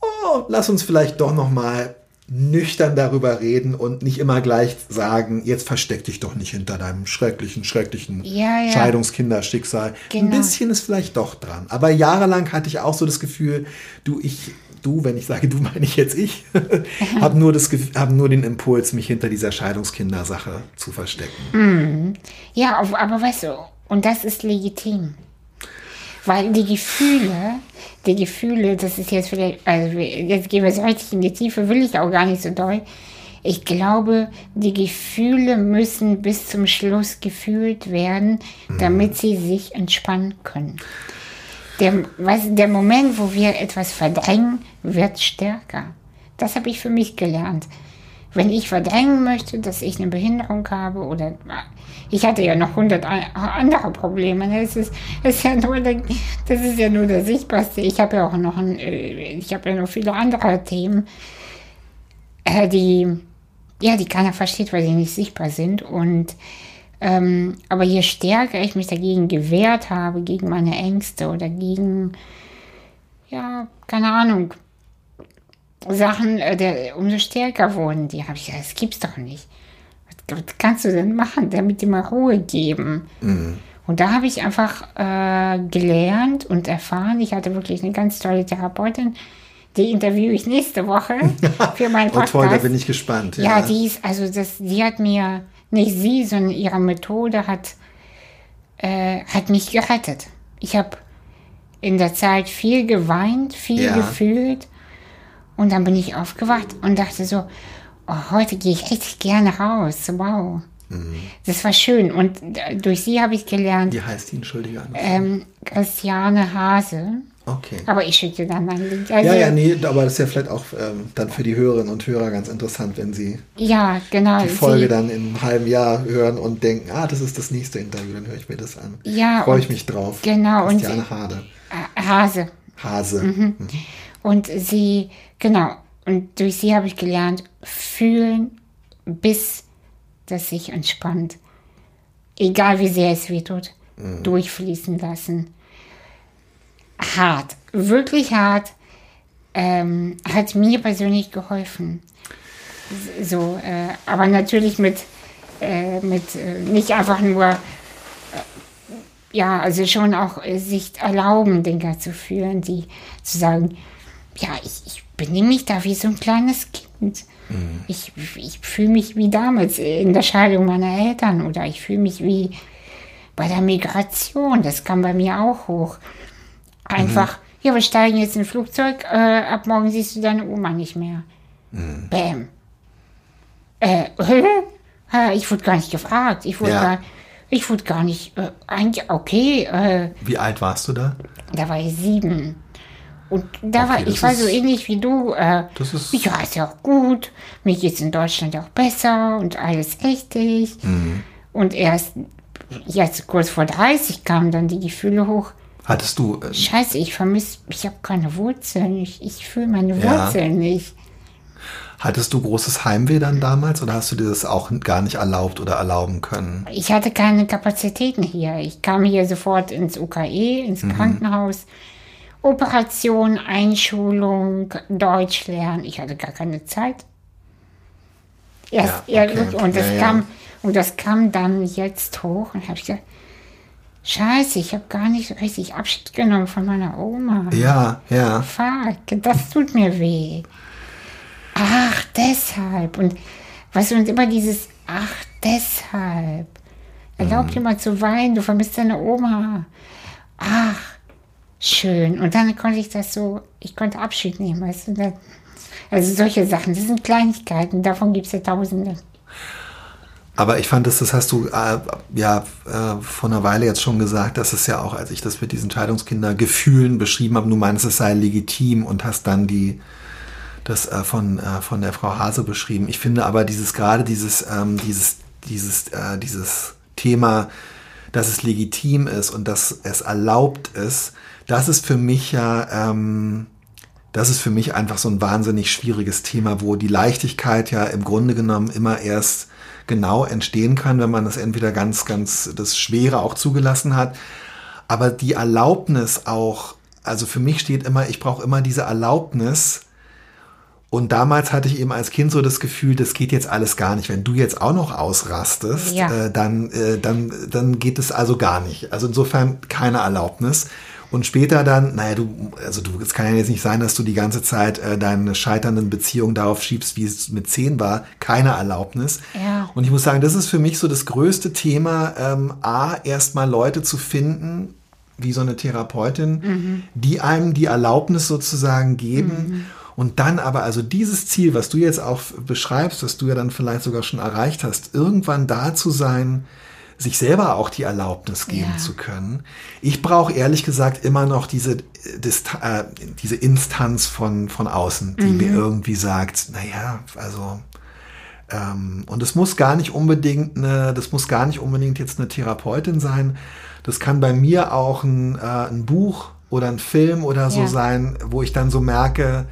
S2: Oh, lass uns vielleicht doch noch mal nüchtern darüber reden und nicht immer gleich sagen, jetzt versteck dich doch nicht hinter deinem schrecklichen, schrecklichen
S1: Ja, ja.
S2: Scheidungskinderschicksal. Ein
S1: Genau.
S2: bisschen ist vielleicht doch dran. Aber jahrelang hatte ich auch so das Gefühl, du, ich, du, wenn ich sage du, meine ich jetzt ich, habe nur, das hab nur den Impuls, mich hinter dieser Scheidungskindersache zu verstecken.
S1: Ja, auf- aber weißt du, und das ist legitim. Weil die Gefühle, die Gefühle, das ist jetzt vielleicht, also jetzt gehen wir so richtig in die Tiefe, will ich auch gar nicht so doll. Ich glaube, die Gefühle müssen bis zum Schluss gefühlt werden, damit sie sich entspannen können. Der, du, der Moment, wo wir etwas verdrängen, wird stärker. Das habe ich für mich gelernt. Wenn ich verdrängen möchte, dass ich eine Behinderung habe oder ich hatte ja noch hundert andere Probleme. Ne? Das ist, das ist ja nur der, das ist ja nur der sichtbarste. Ich habe ja auch noch ein, äh, ich habe ja noch viele andere Themen, äh, die ja, die keiner versteht, weil sie nicht sichtbar sind. Und ähm, aber je stärker ich mich dagegen gewehrt habe, gegen meine Ängste oder gegen, ja, keine Ahnung, Sachen, äh, der, umso stärker wurden die. Habe ich gesagt, das gibt's doch nicht. Was, was, kannst du denn machen, damit die mal Ruhe geben? Mhm. Und da habe ich einfach äh, gelernt und erfahren. Ich hatte wirklich eine ganz tolle Therapeutin. Die interviewe ich nächste Woche für meinen Podcast.
S2: oh toll, da bin ich gespannt.
S1: Ja, ja die ist, also das, die hat mir, nicht sie, sondern ihre Methode hat, äh, hat mich gerettet. Ich habe in der Zeit viel geweint, viel ja. gefühlt und dann bin ich aufgewacht und dachte so, oh, heute gehe ich echt gerne raus. Wow. Mhm. Das war schön. Und durch sie habe ich gelernt.
S2: Wie heißt die, entschuldige?
S1: Ähm, Christiane Hase.
S2: Okay.
S1: Aber ich schicke dann einen Link.
S2: Also, ja, ja, nee, aber das ist ja vielleicht auch ähm, dann für die Hörerinnen und Hörer ganz interessant, wenn sie
S1: ja, genau,
S2: die Folge sie, dann in einem halben Jahr hören und denken, ah, das ist das nächste Interview, dann höre ich mir das an.
S1: Ja.
S2: Freue ich mich drauf.
S1: Genau.
S2: Christiane und Hade.
S1: Hase.
S2: Hase.
S1: Mhm. Mhm. Und sie, genau, und durch sie habe ich gelernt, fühlen, bis das sich entspannt. Egal wie sehr es wehtut, mhm. durchfließen lassen. Hart, wirklich hart, ähm, hat mir persönlich geholfen. So, äh, aber natürlich mit, äh, mit äh, nicht einfach nur, äh, ja, also schon auch äh, sich erlauben, Dinge zu fühlen, die zu sagen, ja, ich, ich benehme mich da wie so ein kleines Kind. Mhm. Ich, ich fühle mich wie damals in der Scheidung meiner Eltern oder ich fühle mich wie bei der Migration. Das kam bei mir auch hoch. Einfach, mhm. ja, wir steigen jetzt in ein Flugzeug, äh, ab morgen siehst du deine Oma nicht mehr. Mhm. Bäm. Äh, ich wurde gar nicht gefragt. Ich wurde ja. gar, ich wurde gar nicht, äh, eigentlich, okay. Äh,
S2: Wie alt warst du da?
S1: Da war ich sieben. Und da okay, war, ich war so ähnlich wie du. Äh,
S2: das ist
S1: ja, ist ja auch gut. Mir geht es in Deutschland auch besser und alles richtig. Mhm. Und erst jetzt kurz vor 30 kamen dann die Gefühle hoch.
S2: Hattest du.
S1: Äh, Scheiße, ich vermisse, ich habe keine Wurzeln. Ich, ich fühle meine ja. Wurzeln nicht.
S2: Hattest du großes Heimweh dann damals oder hast du dir das auch gar nicht erlaubt oder erlauben können?
S1: Ich hatte keine Kapazitäten hier. Ich kam hier sofort ins UKE, ins mhm. Krankenhaus. Operation, Einschulung, Deutsch lernen. Ich hatte gar keine Zeit. Erst, ja, okay. und, das ja, kam, ja. und das kam dann jetzt hoch und habe ich gesagt, Scheiße, ich habe gar nicht so richtig Abschied genommen von meiner Oma.
S2: Ja, ja.
S1: Fuck, das tut mir weh. Ach, deshalb. Und was und immer dieses Ach, deshalb. Erlaub mhm. dir mal zu weinen, du vermisst deine Oma. Ach, schön. Und dann konnte ich das so, ich konnte Abschied nehmen, weißt du. Also solche Sachen, das sind Kleinigkeiten, davon gibt es ja tausende.
S2: Aber ich fand, das, das hast du äh, ja äh, vor einer Weile jetzt schon gesagt, dass es ja auch, als ich das mit diesen Scheidungskinder-Gefühlen beschrieben habe, du meinst, es sei legitim und hast dann die das äh, von, äh, von der Frau Hase beschrieben. Ich finde aber dieses gerade dieses, ähm, dieses, dieses, äh, dieses Thema, dass es legitim ist und dass es erlaubt ist, das ist für mich ja, ähm, das ist für mich einfach so ein wahnsinnig schwieriges Thema, wo die Leichtigkeit ja im Grunde genommen immer erst genau entstehen kann, wenn man das entweder ganz, ganz das Schwere auch zugelassen hat. Aber die Erlaubnis auch, also für mich steht immer, ich brauche immer diese Erlaubnis, und damals hatte ich eben als Kind so das Gefühl, das geht jetzt alles gar nicht. Wenn du jetzt auch noch ausrastest, ja. äh, dann, äh, dann, dann geht es also gar nicht. Also insofern keine Erlaubnis. Und später dann, naja, du, also du, es kann ja jetzt nicht sein, dass du die ganze Zeit äh, deine scheiternden Beziehungen darauf schiebst, wie es mit zehn war. Keine Erlaubnis.
S1: Ja.
S2: Und ich muss sagen, das ist für mich so das größte Thema, ähm, A, erstmal Leute zu finden, wie so eine Therapeutin, mhm. die einem die Erlaubnis sozusagen geben. Mhm. Und dann aber also dieses Ziel, was du jetzt auch beschreibst, was du ja dann vielleicht sogar schon erreicht hast, irgendwann da zu sein, sich selber auch die Erlaubnis geben ja. zu können. Ich brauche ehrlich gesagt immer noch diese, Dist äh, diese Instanz von, von außen, die mhm. mir irgendwie sagt, naja, also Ähm, und es muss gar nicht unbedingt eine, das muss gar nicht unbedingt jetzt eine Therapeutin sein. Das kann bei mir auch ein, äh, ein Buch oder ein Film oder so
S1: Ja.
S2: sein, wo ich dann so merke,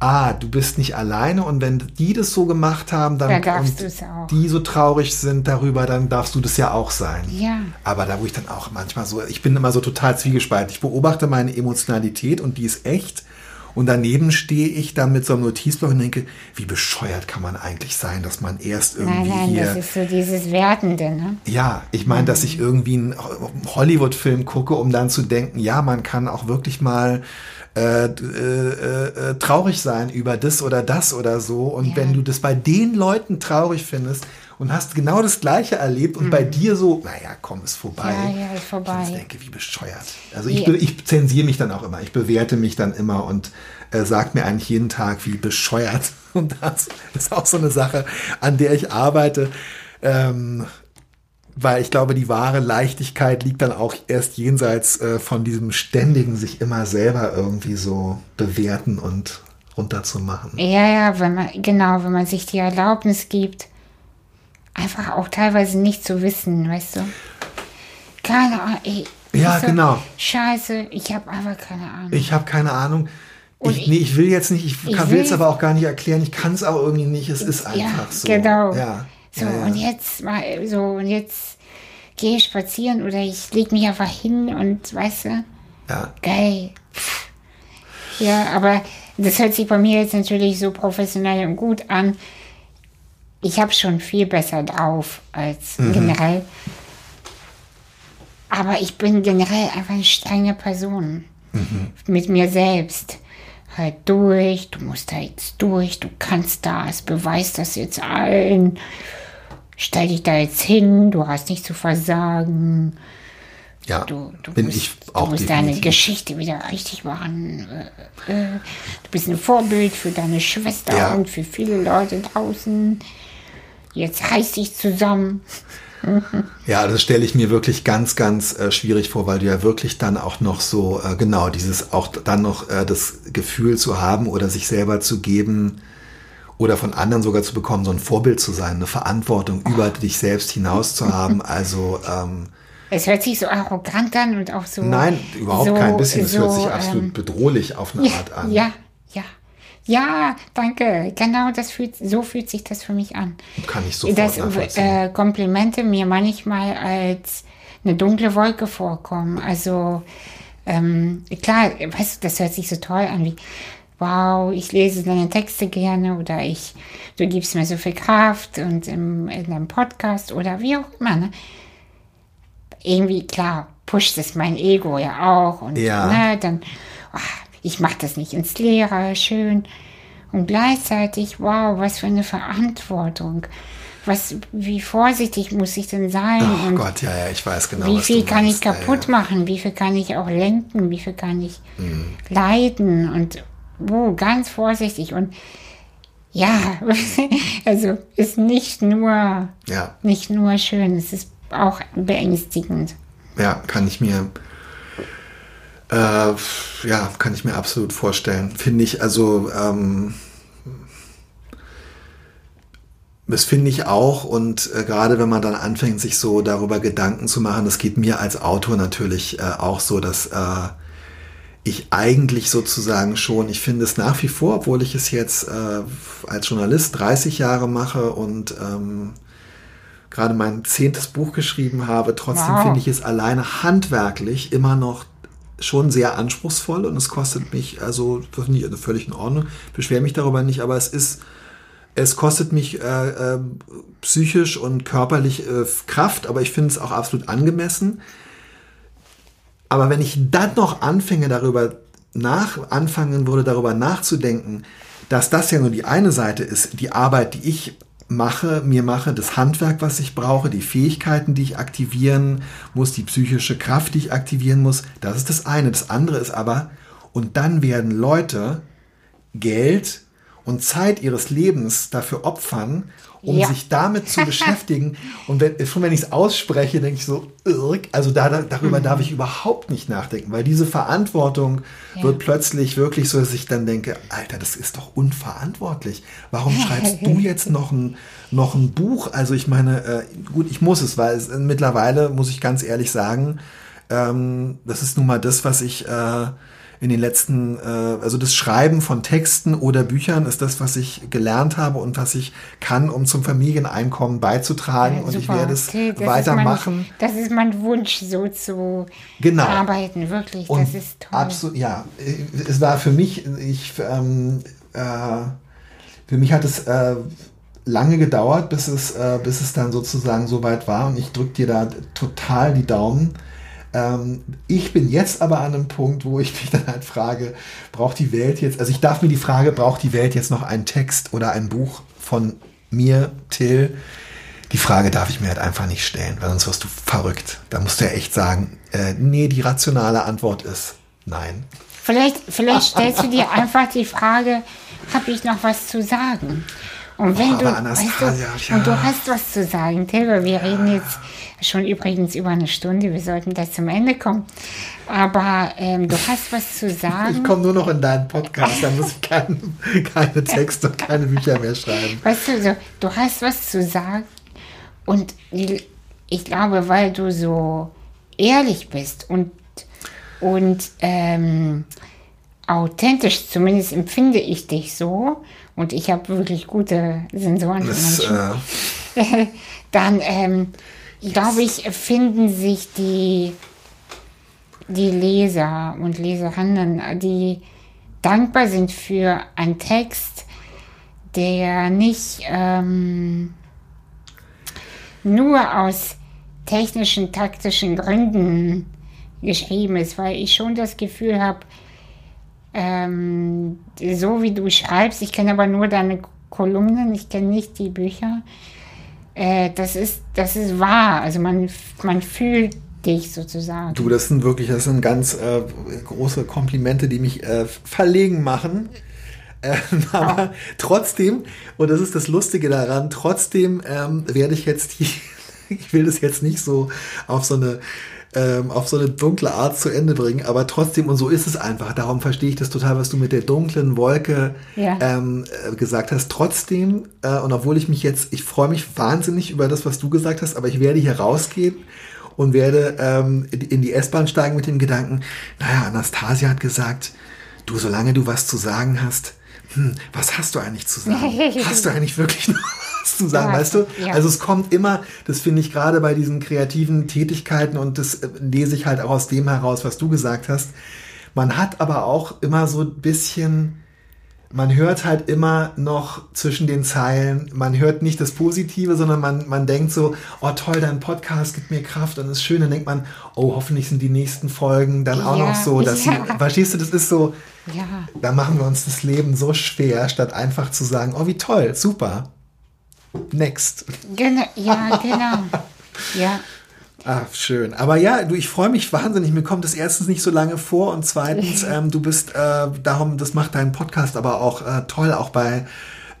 S2: ah, du bist nicht alleine und wenn die das so gemacht haben, dann
S1: Dann darfst
S2: und
S1: du's auch.
S2: die so traurig sind darüber, dann darfst du das ja auch sein.
S1: Ja.
S2: Aber da, wo ich dann auch manchmal so, ich bin immer so total zwiegespalten. Ich beobachte meine Emotionalität und die ist echt. Und daneben stehe ich dann mit so einem Notizblock und denke, wie bescheuert kann man eigentlich sein, dass man erst irgendwie
S1: Nein, nein,
S2: hier.
S1: das ist so dieses Wertende, ne?
S2: Ja, ich meine, dass ich irgendwie einen Hollywood-Film gucke, um dann zu denken, ja, man kann auch wirklich mal äh, äh, äh, traurig sein über das oder das oder so. Und
S1: Ja.
S2: wenn du das bei den Leuten traurig findest und hast genau das Gleiche erlebt und bei dir so, naja, komm, ist vorbei.
S1: Mhm. Ja, ja, ist vorbei.
S2: Ich denke, wie bescheuert. Also ich, ich zensiere mich dann auch immer. Ich bewerte mich dann immer und äh, sag mir eigentlich jeden Tag, wie bescheuert. Und das ist auch so eine Sache, an der ich arbeite. Ähm, weil ich glaube, die wahre Leichtigkeit liegt dann auch erst jenseits äh, von diesem ständigen sich immer selber irgendwie so bewerten und runterzumachen.
S1: Ja, ja, wenn man, genau, wenn man sich die Erlaubnis gibt, einfach auch teilweise nicht zu wissen, weißt du? Keine Ahnung. ey,
S2: Ja,
S1: so,
S2: genau.
S1: Scheiße, ich habe einfach keine Ahnung.
S2: Ich habe keine Ahnung. Ich,
S1: ich-
S2: nee, ich will jetzt nicht, ich,
S1: Ich
S2: will es aber auch gar nicht erklären. Ich kann es auch irgendwie nicht. Es ist einfach
S1: ja,
S2: so.
S1: genau.
S2: Ja.
S1: So,
S2: ja,
S1: und jetzt mal, so, und jetzt gehe ich spazieren oder ich leg mich einfach hin und, weißt du,
S2: ja.
S1: geil. Ja, aber das hört sich bei mir jetzt natürlich so professionell und gut an. Ich habe schon viel besser drauf als
S2: Mhm.
S1: generell. Aber ich bin generell einfach eine strenge Person.
S2: Mhm.
S1: Mit mir selbst. Halt durch, du musst da jetzt durch, du kannst das, beweis das jetzt allen. Stell dich da jetzt hin, du hast nicht zu versagen.
S2: ja.
S1: Du, du
S2: bin
S1: musst,
S2: ich auch
S1: du musst deine. Geschichte wieder richtig machen. Äh, äh, du bist ein Vorbild für deine Schwester
S2: Ja.
S1: und für viele Leute draußen. Jetzt reiß dich zusammen.
S2: Ja, das stelle ich mir wirklich ganz, ganz äh, schwierig vor, weil du ja wirklich dann auch noch so, äh, genau, dieses auch dann noch äh, das Gefühl zu haben oder sich selber zu geben oder von anderen sogar zu bekommen, so ein Vorbild zu sein, eine Verantwortung über dich selbst hinaus zu haben. Also ähm,
S1: Es hört sich so arrogant an und auch so.
S2: nein, überhaupt
S1: so,
S2: kein bisschen. Es
S1: so,
S2: hört sich absolut
S1: ähm,
S2: bedrohlich auf eine
S1: ja,
S2: Art an.
S1: ja, ja. Ja, danke. Genau das fühlt, so fühlt sich das für mich an.
S2: Kann ich sofort
S1: dass äh, Komplimente mir manchmal als eine dunkle Wolke vorkommen. Also ähm, klar, weißt du, das hört sich so toll an wie wow, ich lese deine Texte gerne oder ich, du gibst mir so viel Kraft und im, in deinem Podcast oder wie auch immer. Ne? Irgendwie, klar, pusht es mein Ego ja auch und
S2: Ja.
S1: ne, dann, ach, ich mache das nicht ins Leere, schön. Und gleichzeitig, wow, was für eine Verantwortung. Was, wie vorsichtig muss ich denn sein?
S2: Oh
S1: und
S2: Gott, ja, ja, ich weiß genau.
S1: wie viel kann ich
S2: meinst. Ja,
S1: kaputt
S2: ja.
S1: machen? Wie viel kann ich auch lenken? Wie viel kann ich
S2: Mhm.
S1: leiden? Und wo ganz vorsichtig. Und ja, also ist nicht nur,
S2: Ja,
S1: nicht nur schön, es ist auch beängstigend.
S2: ja, kann ich mir, äh, ja, kann ich mir absolut vorstellen. Finde ich, also, ähm, das finde ich auch und äh, gerade wenn man dann anfängt, sich so darüber Gedanken zu machen, das geht mir als Autor natürlich äh, auch so, dass äh, ich eigentlich sozusagen schon, ich finde es nach wie vor, obwohl ich es jetzt äh, als Journalist 30 Jahre mache und ähm, gerade mein zehntes Buch geschrieben habe, trotzdem
S1: Wow.
S2: finde ich es alleine handwerklich immer noch schon sehr anspruchsvoll und es kostet mich, also ich völlig in Ordnung, beschwere mich darüber nicht, aber es ist, es kostet mich äh, äh, psychisch und körperlich äh, Kraft, aber ich finde es auch absolut angemessen. Aber wenn ich dann noch anfange, darüber nach, anfangen würde, darüber nachzudenken, dass das ja nur die eine Seite ist, die Arbeit, die ich mache, mir mache, das Handwerk, was ich brauche, die Fähigkeiten, die ich aktivieren muss, die psychische Kraft, die ich aktivieren muss, das ist das eine. Das andere ist aber, und dann werden Leute Geld und Zeit ihres Lebens dafür opfern, um
S1: Ja.
S2: sich damit zu beschäftigen. Und wenn, schon wenn ich es ausspreche, denke ich so, irg, also da, da, darüber darf ich überhaupt nicht nachdenken, weil diese Verantwortung
S1: Ja.
S2: wird plötzlich wirklich so, dass ich dann denke, Alter, das ist doch unverantwortlich. Warum schreibst du jetzt noch ein, noch ein Buch? Also ich meine, äh, gut, ich muss es, weil es, äh, mittlerweile, muss ich ganz ehrlich sagen, ähm, das ist nun mal das, was ich äh, in den letzten, äh, also das Schreiben von Texten oder Büchern ist das, was ich gelernt habe und was ich kann, um zum Familieneinkommen beizutragen. und ich werde es
S1: Okay, das
S2: weitermachen.
S1: Ist mein, das ist mein Wunsch, so zu
S2: Genau.
S1: arbeiten, wirklich.
S2: Und
S1: das ist toll.
S2: Absolut, ja. Es war für mich, ich, ähm, äh, für mich hat es äh, lange gedauert, bis es, äh, bis es dann sozusagen soweit war. Und ich drücke dir da total die Daumen. Ähm, ich bin jetzt aber an einem Punkt, wo ich mich dann halt frage, braucht die Welt jetzt, also ich darf mir die Frage, braucht die Welt jetzt noch einen Text oder ein Buch von mir, Till? Die Frage darf ich mir halt einfach nicht stellen, weil sonst wirst du verrückt. Da musst du ja echt sagen, äh, nee, die rationale Antwort ist nein.
S1: Vielleicht, vielleicht stellst du dir einfach die Frage, habe ich noch was zu sagen? Und wenn
S2: Oh,
S1: du,
S2: Anastasia,
S1: weißt du,
S2: ja.
S1: und du hast was zu sagen, Tilber, wir reden jetzt schon übrigens über eine Stunde, wir sollten gleich zum Ende kommen. Aber ähm, du hast was zu
S2: Ich
S1: sagen.
S2: komme nur noch in deinen Podcast, da muss ich kein, keine Texte und keine Bücher mehr schreiben.
S1: Weißt du, so, du hast was zu sagen und ich glaube, weil du so ehrlich bist und, und ähm, authentisch, zumindest empfinde ich dich so, und ich habe wirklich gute Sensoren
S2: Das, äh,
S1: dann ähm, glaube ich, finden sich die, die Leser und Leserinnen, die dankbar sind für einen Text, der nicht ähm, nur aus technischen, taktischen Gründen geschrieben ist, weil ich schon das Gefühl habe, ähm, so wie du schreibst, ich kenne aber nur deine Kolumnen, ich kenne nicht die Bücher, äh, das, ist, das ist wahr, also man, man fühlt dich sozusagen.
S2: du, das sind wirklich, das sind ganz äh, große Komplimente, die mich äh, verlegen machen. Ähm, aber trotzdem, und das ist das Lustige daran, trotzdem ähm, werde ich jetzt hier, ich will das jetzt nicht so auf so eine ähm, auf so eine dunkle Art zu Ende bringen, aber trotzdem, und so ist es einfach, darum verstehe ich das total, was du mit der dunklen Wolke
S1: Ja.
S2: ähm, äh, gesagt hast. Trotzdem, äh, und obwohl ich mich jetzt, ich freue mich wahnsinnig über das, was du gesagt hast, aber ich werde hier rausgehen und werde ähm, in die S-Bahn steigen mit dem Gedanken, naja, Anastasia hat gesagt, du, solange du was zu sagen hast, hm, was hast du eigentlich zu sagen? Hast du eigentlich wirklich noch was zu sagen,
S1: Ja,
S2: weißt du?
S1: ja.
S2: Also es kommt immer, das finde ich gerade bei diesen kreativen Tätigkeiten und das äh, lese ich halt auch aus dem heraus, was du gesagt hast. Man hat aber auch immer so ein bisschen, man hört halt immer noch zwischen den Zeilen, man hört nicht das Positive, sondern man, man denkt so, oh toll, dein Podcast gibt mir Kraft und ist schön. Dann denkt man, oh, hoffentlich sind die nächsten Folgen dann auch
S1: Ja,
S2: noch so, dass
S1: ja.
S2: sie, verstehst du, das ist so,
S1: Ja,
S2: da machen wir uns das Leben so schwer, statt einfach zu sagen, oh, wie toll, super. Next.
S1: genau, ja, genau. Ja,
S2: Ah, schön. Aber ja, du, ich freue mich wahnsinnig. Mir kommt es erstens nicht so lange vor und zweitens, ähm, du bist äh, darum, das macht deinen Podcast aber auch äh, toll, auch bei.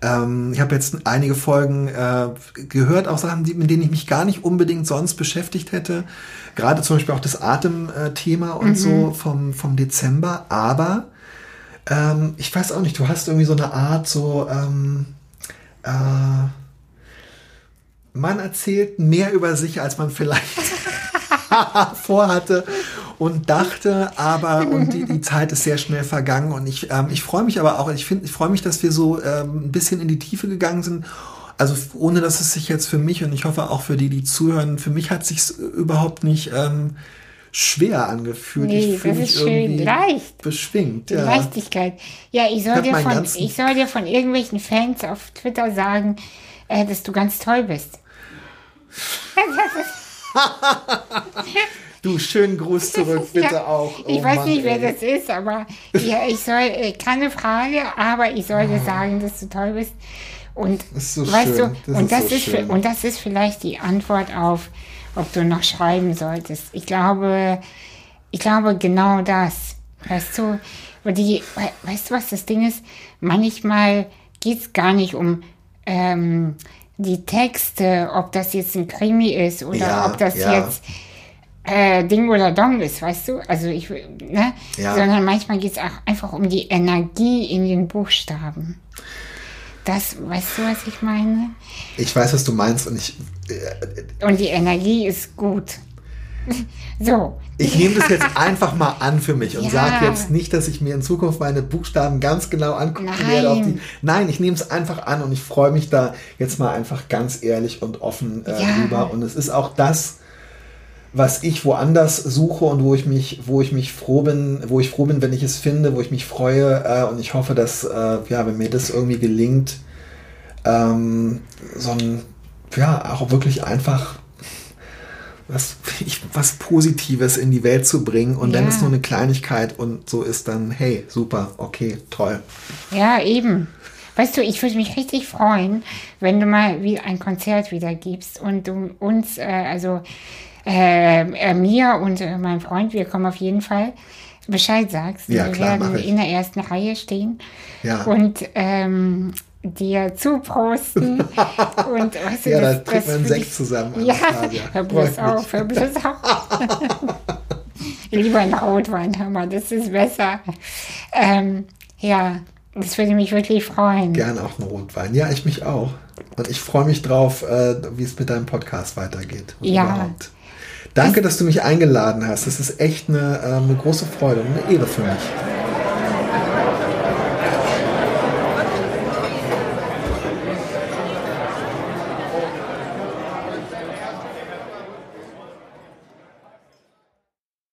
S2: Ähm, ich habe jetzt einige Folgen äh, gehört, auch Sachen, die, mit denen ich mich gar nicht unbedingt sonst beschäftigt hätte. Gerade zum Beispiel auch das Atemthema und so vom, vom Dezember. Aber ähm, ich weiß auch nicht, du hast irgendwie so eine Art so. Ähm, äh, man erzählt mehr über sich, als man vielleicht vorhatte und dachte, aber und die, die Zeit ist sehr schnell vergangen und ich, ähm, ich freue mich aber auch, ich finde, ich freue mich, dass wir so ähm, ein bisschen in die Tiefe gegangen sind. Also ohne dass es sich jetzt für mich und ich hoffe auch für die, die zuhören, für mich hat sich überhaupt nicht ähm, schwer angefühlt.
S1: Nee,
S2: ich
S1: das ist schön leicht.
S2: beschwingt.
S1: die
S2: Ja.
S1: Leichtigkeit. Ja, ich soll,
S2: hab
S1: dir von, ich soll dir von irgendwelchen Fans auf Twitter sagen, äh, dass du ganz toll bist.
S2: Du, schönen Gruß zurück, bitte
S1: Ja,
S2: auch.
S1: ich
S2: Oh
S1: weiß
S2: Mann,
S1: nicht, wer
S2: ey.
S1: das ist, aber ja, ich soll, äh, keine Frage, aber ich soll dir sagen, dass du toll bist. Und
S2: Das ist so
S1: weißt
S2: schön,
S1: du,
S2: das
S1: und
S2: ist
S1: das
S2: so
S1: ist,
S2: schön.
S1: und das ist vielleicht die Antwort auf, ob du noch schreiben solltest. Ich glaube, ich glaube genau das. Weißt du, die, we- weißt du, was das Ding ist? Manchmal geht es gar nicht um ähm, die Texte, ob das jetzt ein Krimi ist oder
S2: Ja,
S1: ob das
S2: ja.
S1: jetzt äh, Ding oder Dong ist, weißt du? Also ich, ne?
S2: Ja.
S1: Sondern manchmal geht es auch einfach um die Energie in den Buchstaben. Das, weißt du, was ich meine?
S2: Ich weiß, was du meinst und ich,
S1: Und die Energie ist gut. So.
S2: ich nehme das jetzt einfach mal an für mich und
S1: Ja.
S2: sage jetzt nicht, dass ich mir in Zukunft meine Buchstaben ganz genau angucken
S1: Nein.
S2: werde. Die, nein, ich nehme es einfach an und ich freue mich da jetzt mal einfach ganz ehrlich und offen äh,
S1: Ja.
S2: rüber. Und es ist auch das, was ich woanders suche und wo ich mich, wo ich mich froh bin, wo ich froh bin, wenn ich es finde, wo ich mich freue äh, und ich hoffe, dass, äh, ja, wenn mir das irgendwie gelingt, ähm, so ein, ja, auch wirklich einfach was, ich, was Positives in die Welt zu bringen und wenn
S1: Ja.
S2: es nur eine Kleinigkeit und so ist, dann hey, super, okay, toll.
S1: Ja, eben. Weißt du, ich würde mich richtig freuen, wenn du mal wie ein Konzert wieder gibst und du uns, äh, also äh, äh, mir und äh, meinem Freund, wir kommen auf jeden Fall, Bescheid sagst.
S2: Ja,
S1: wir
S2: klar,
S1: werden in der ersten Reihe stehen
S2: Ja.
S1: und ähm, dir zuprosten. und du,
S2: Ja, da
S1: das-
S2: wir einen
S1: würde
S2: Sekt zusammen.
S1: Ja, hör bloß auf, hör bloß auf. Lieber ein Rotwein, hör mal, das ist besser. Ähm, ja, das würde mich wirklich freuen.
S2: Gern auch einen Rotwein. Ja, ich mich auch. Und ich freue mich drauf, äh, wie es mit deinem Podcast weitergeht.
S1: Ja.
S2: Überhaupt. Danke, dass du mich eingeladen hast. Das ist echt eine, äh, eine große Freude und eine Ehre für mich.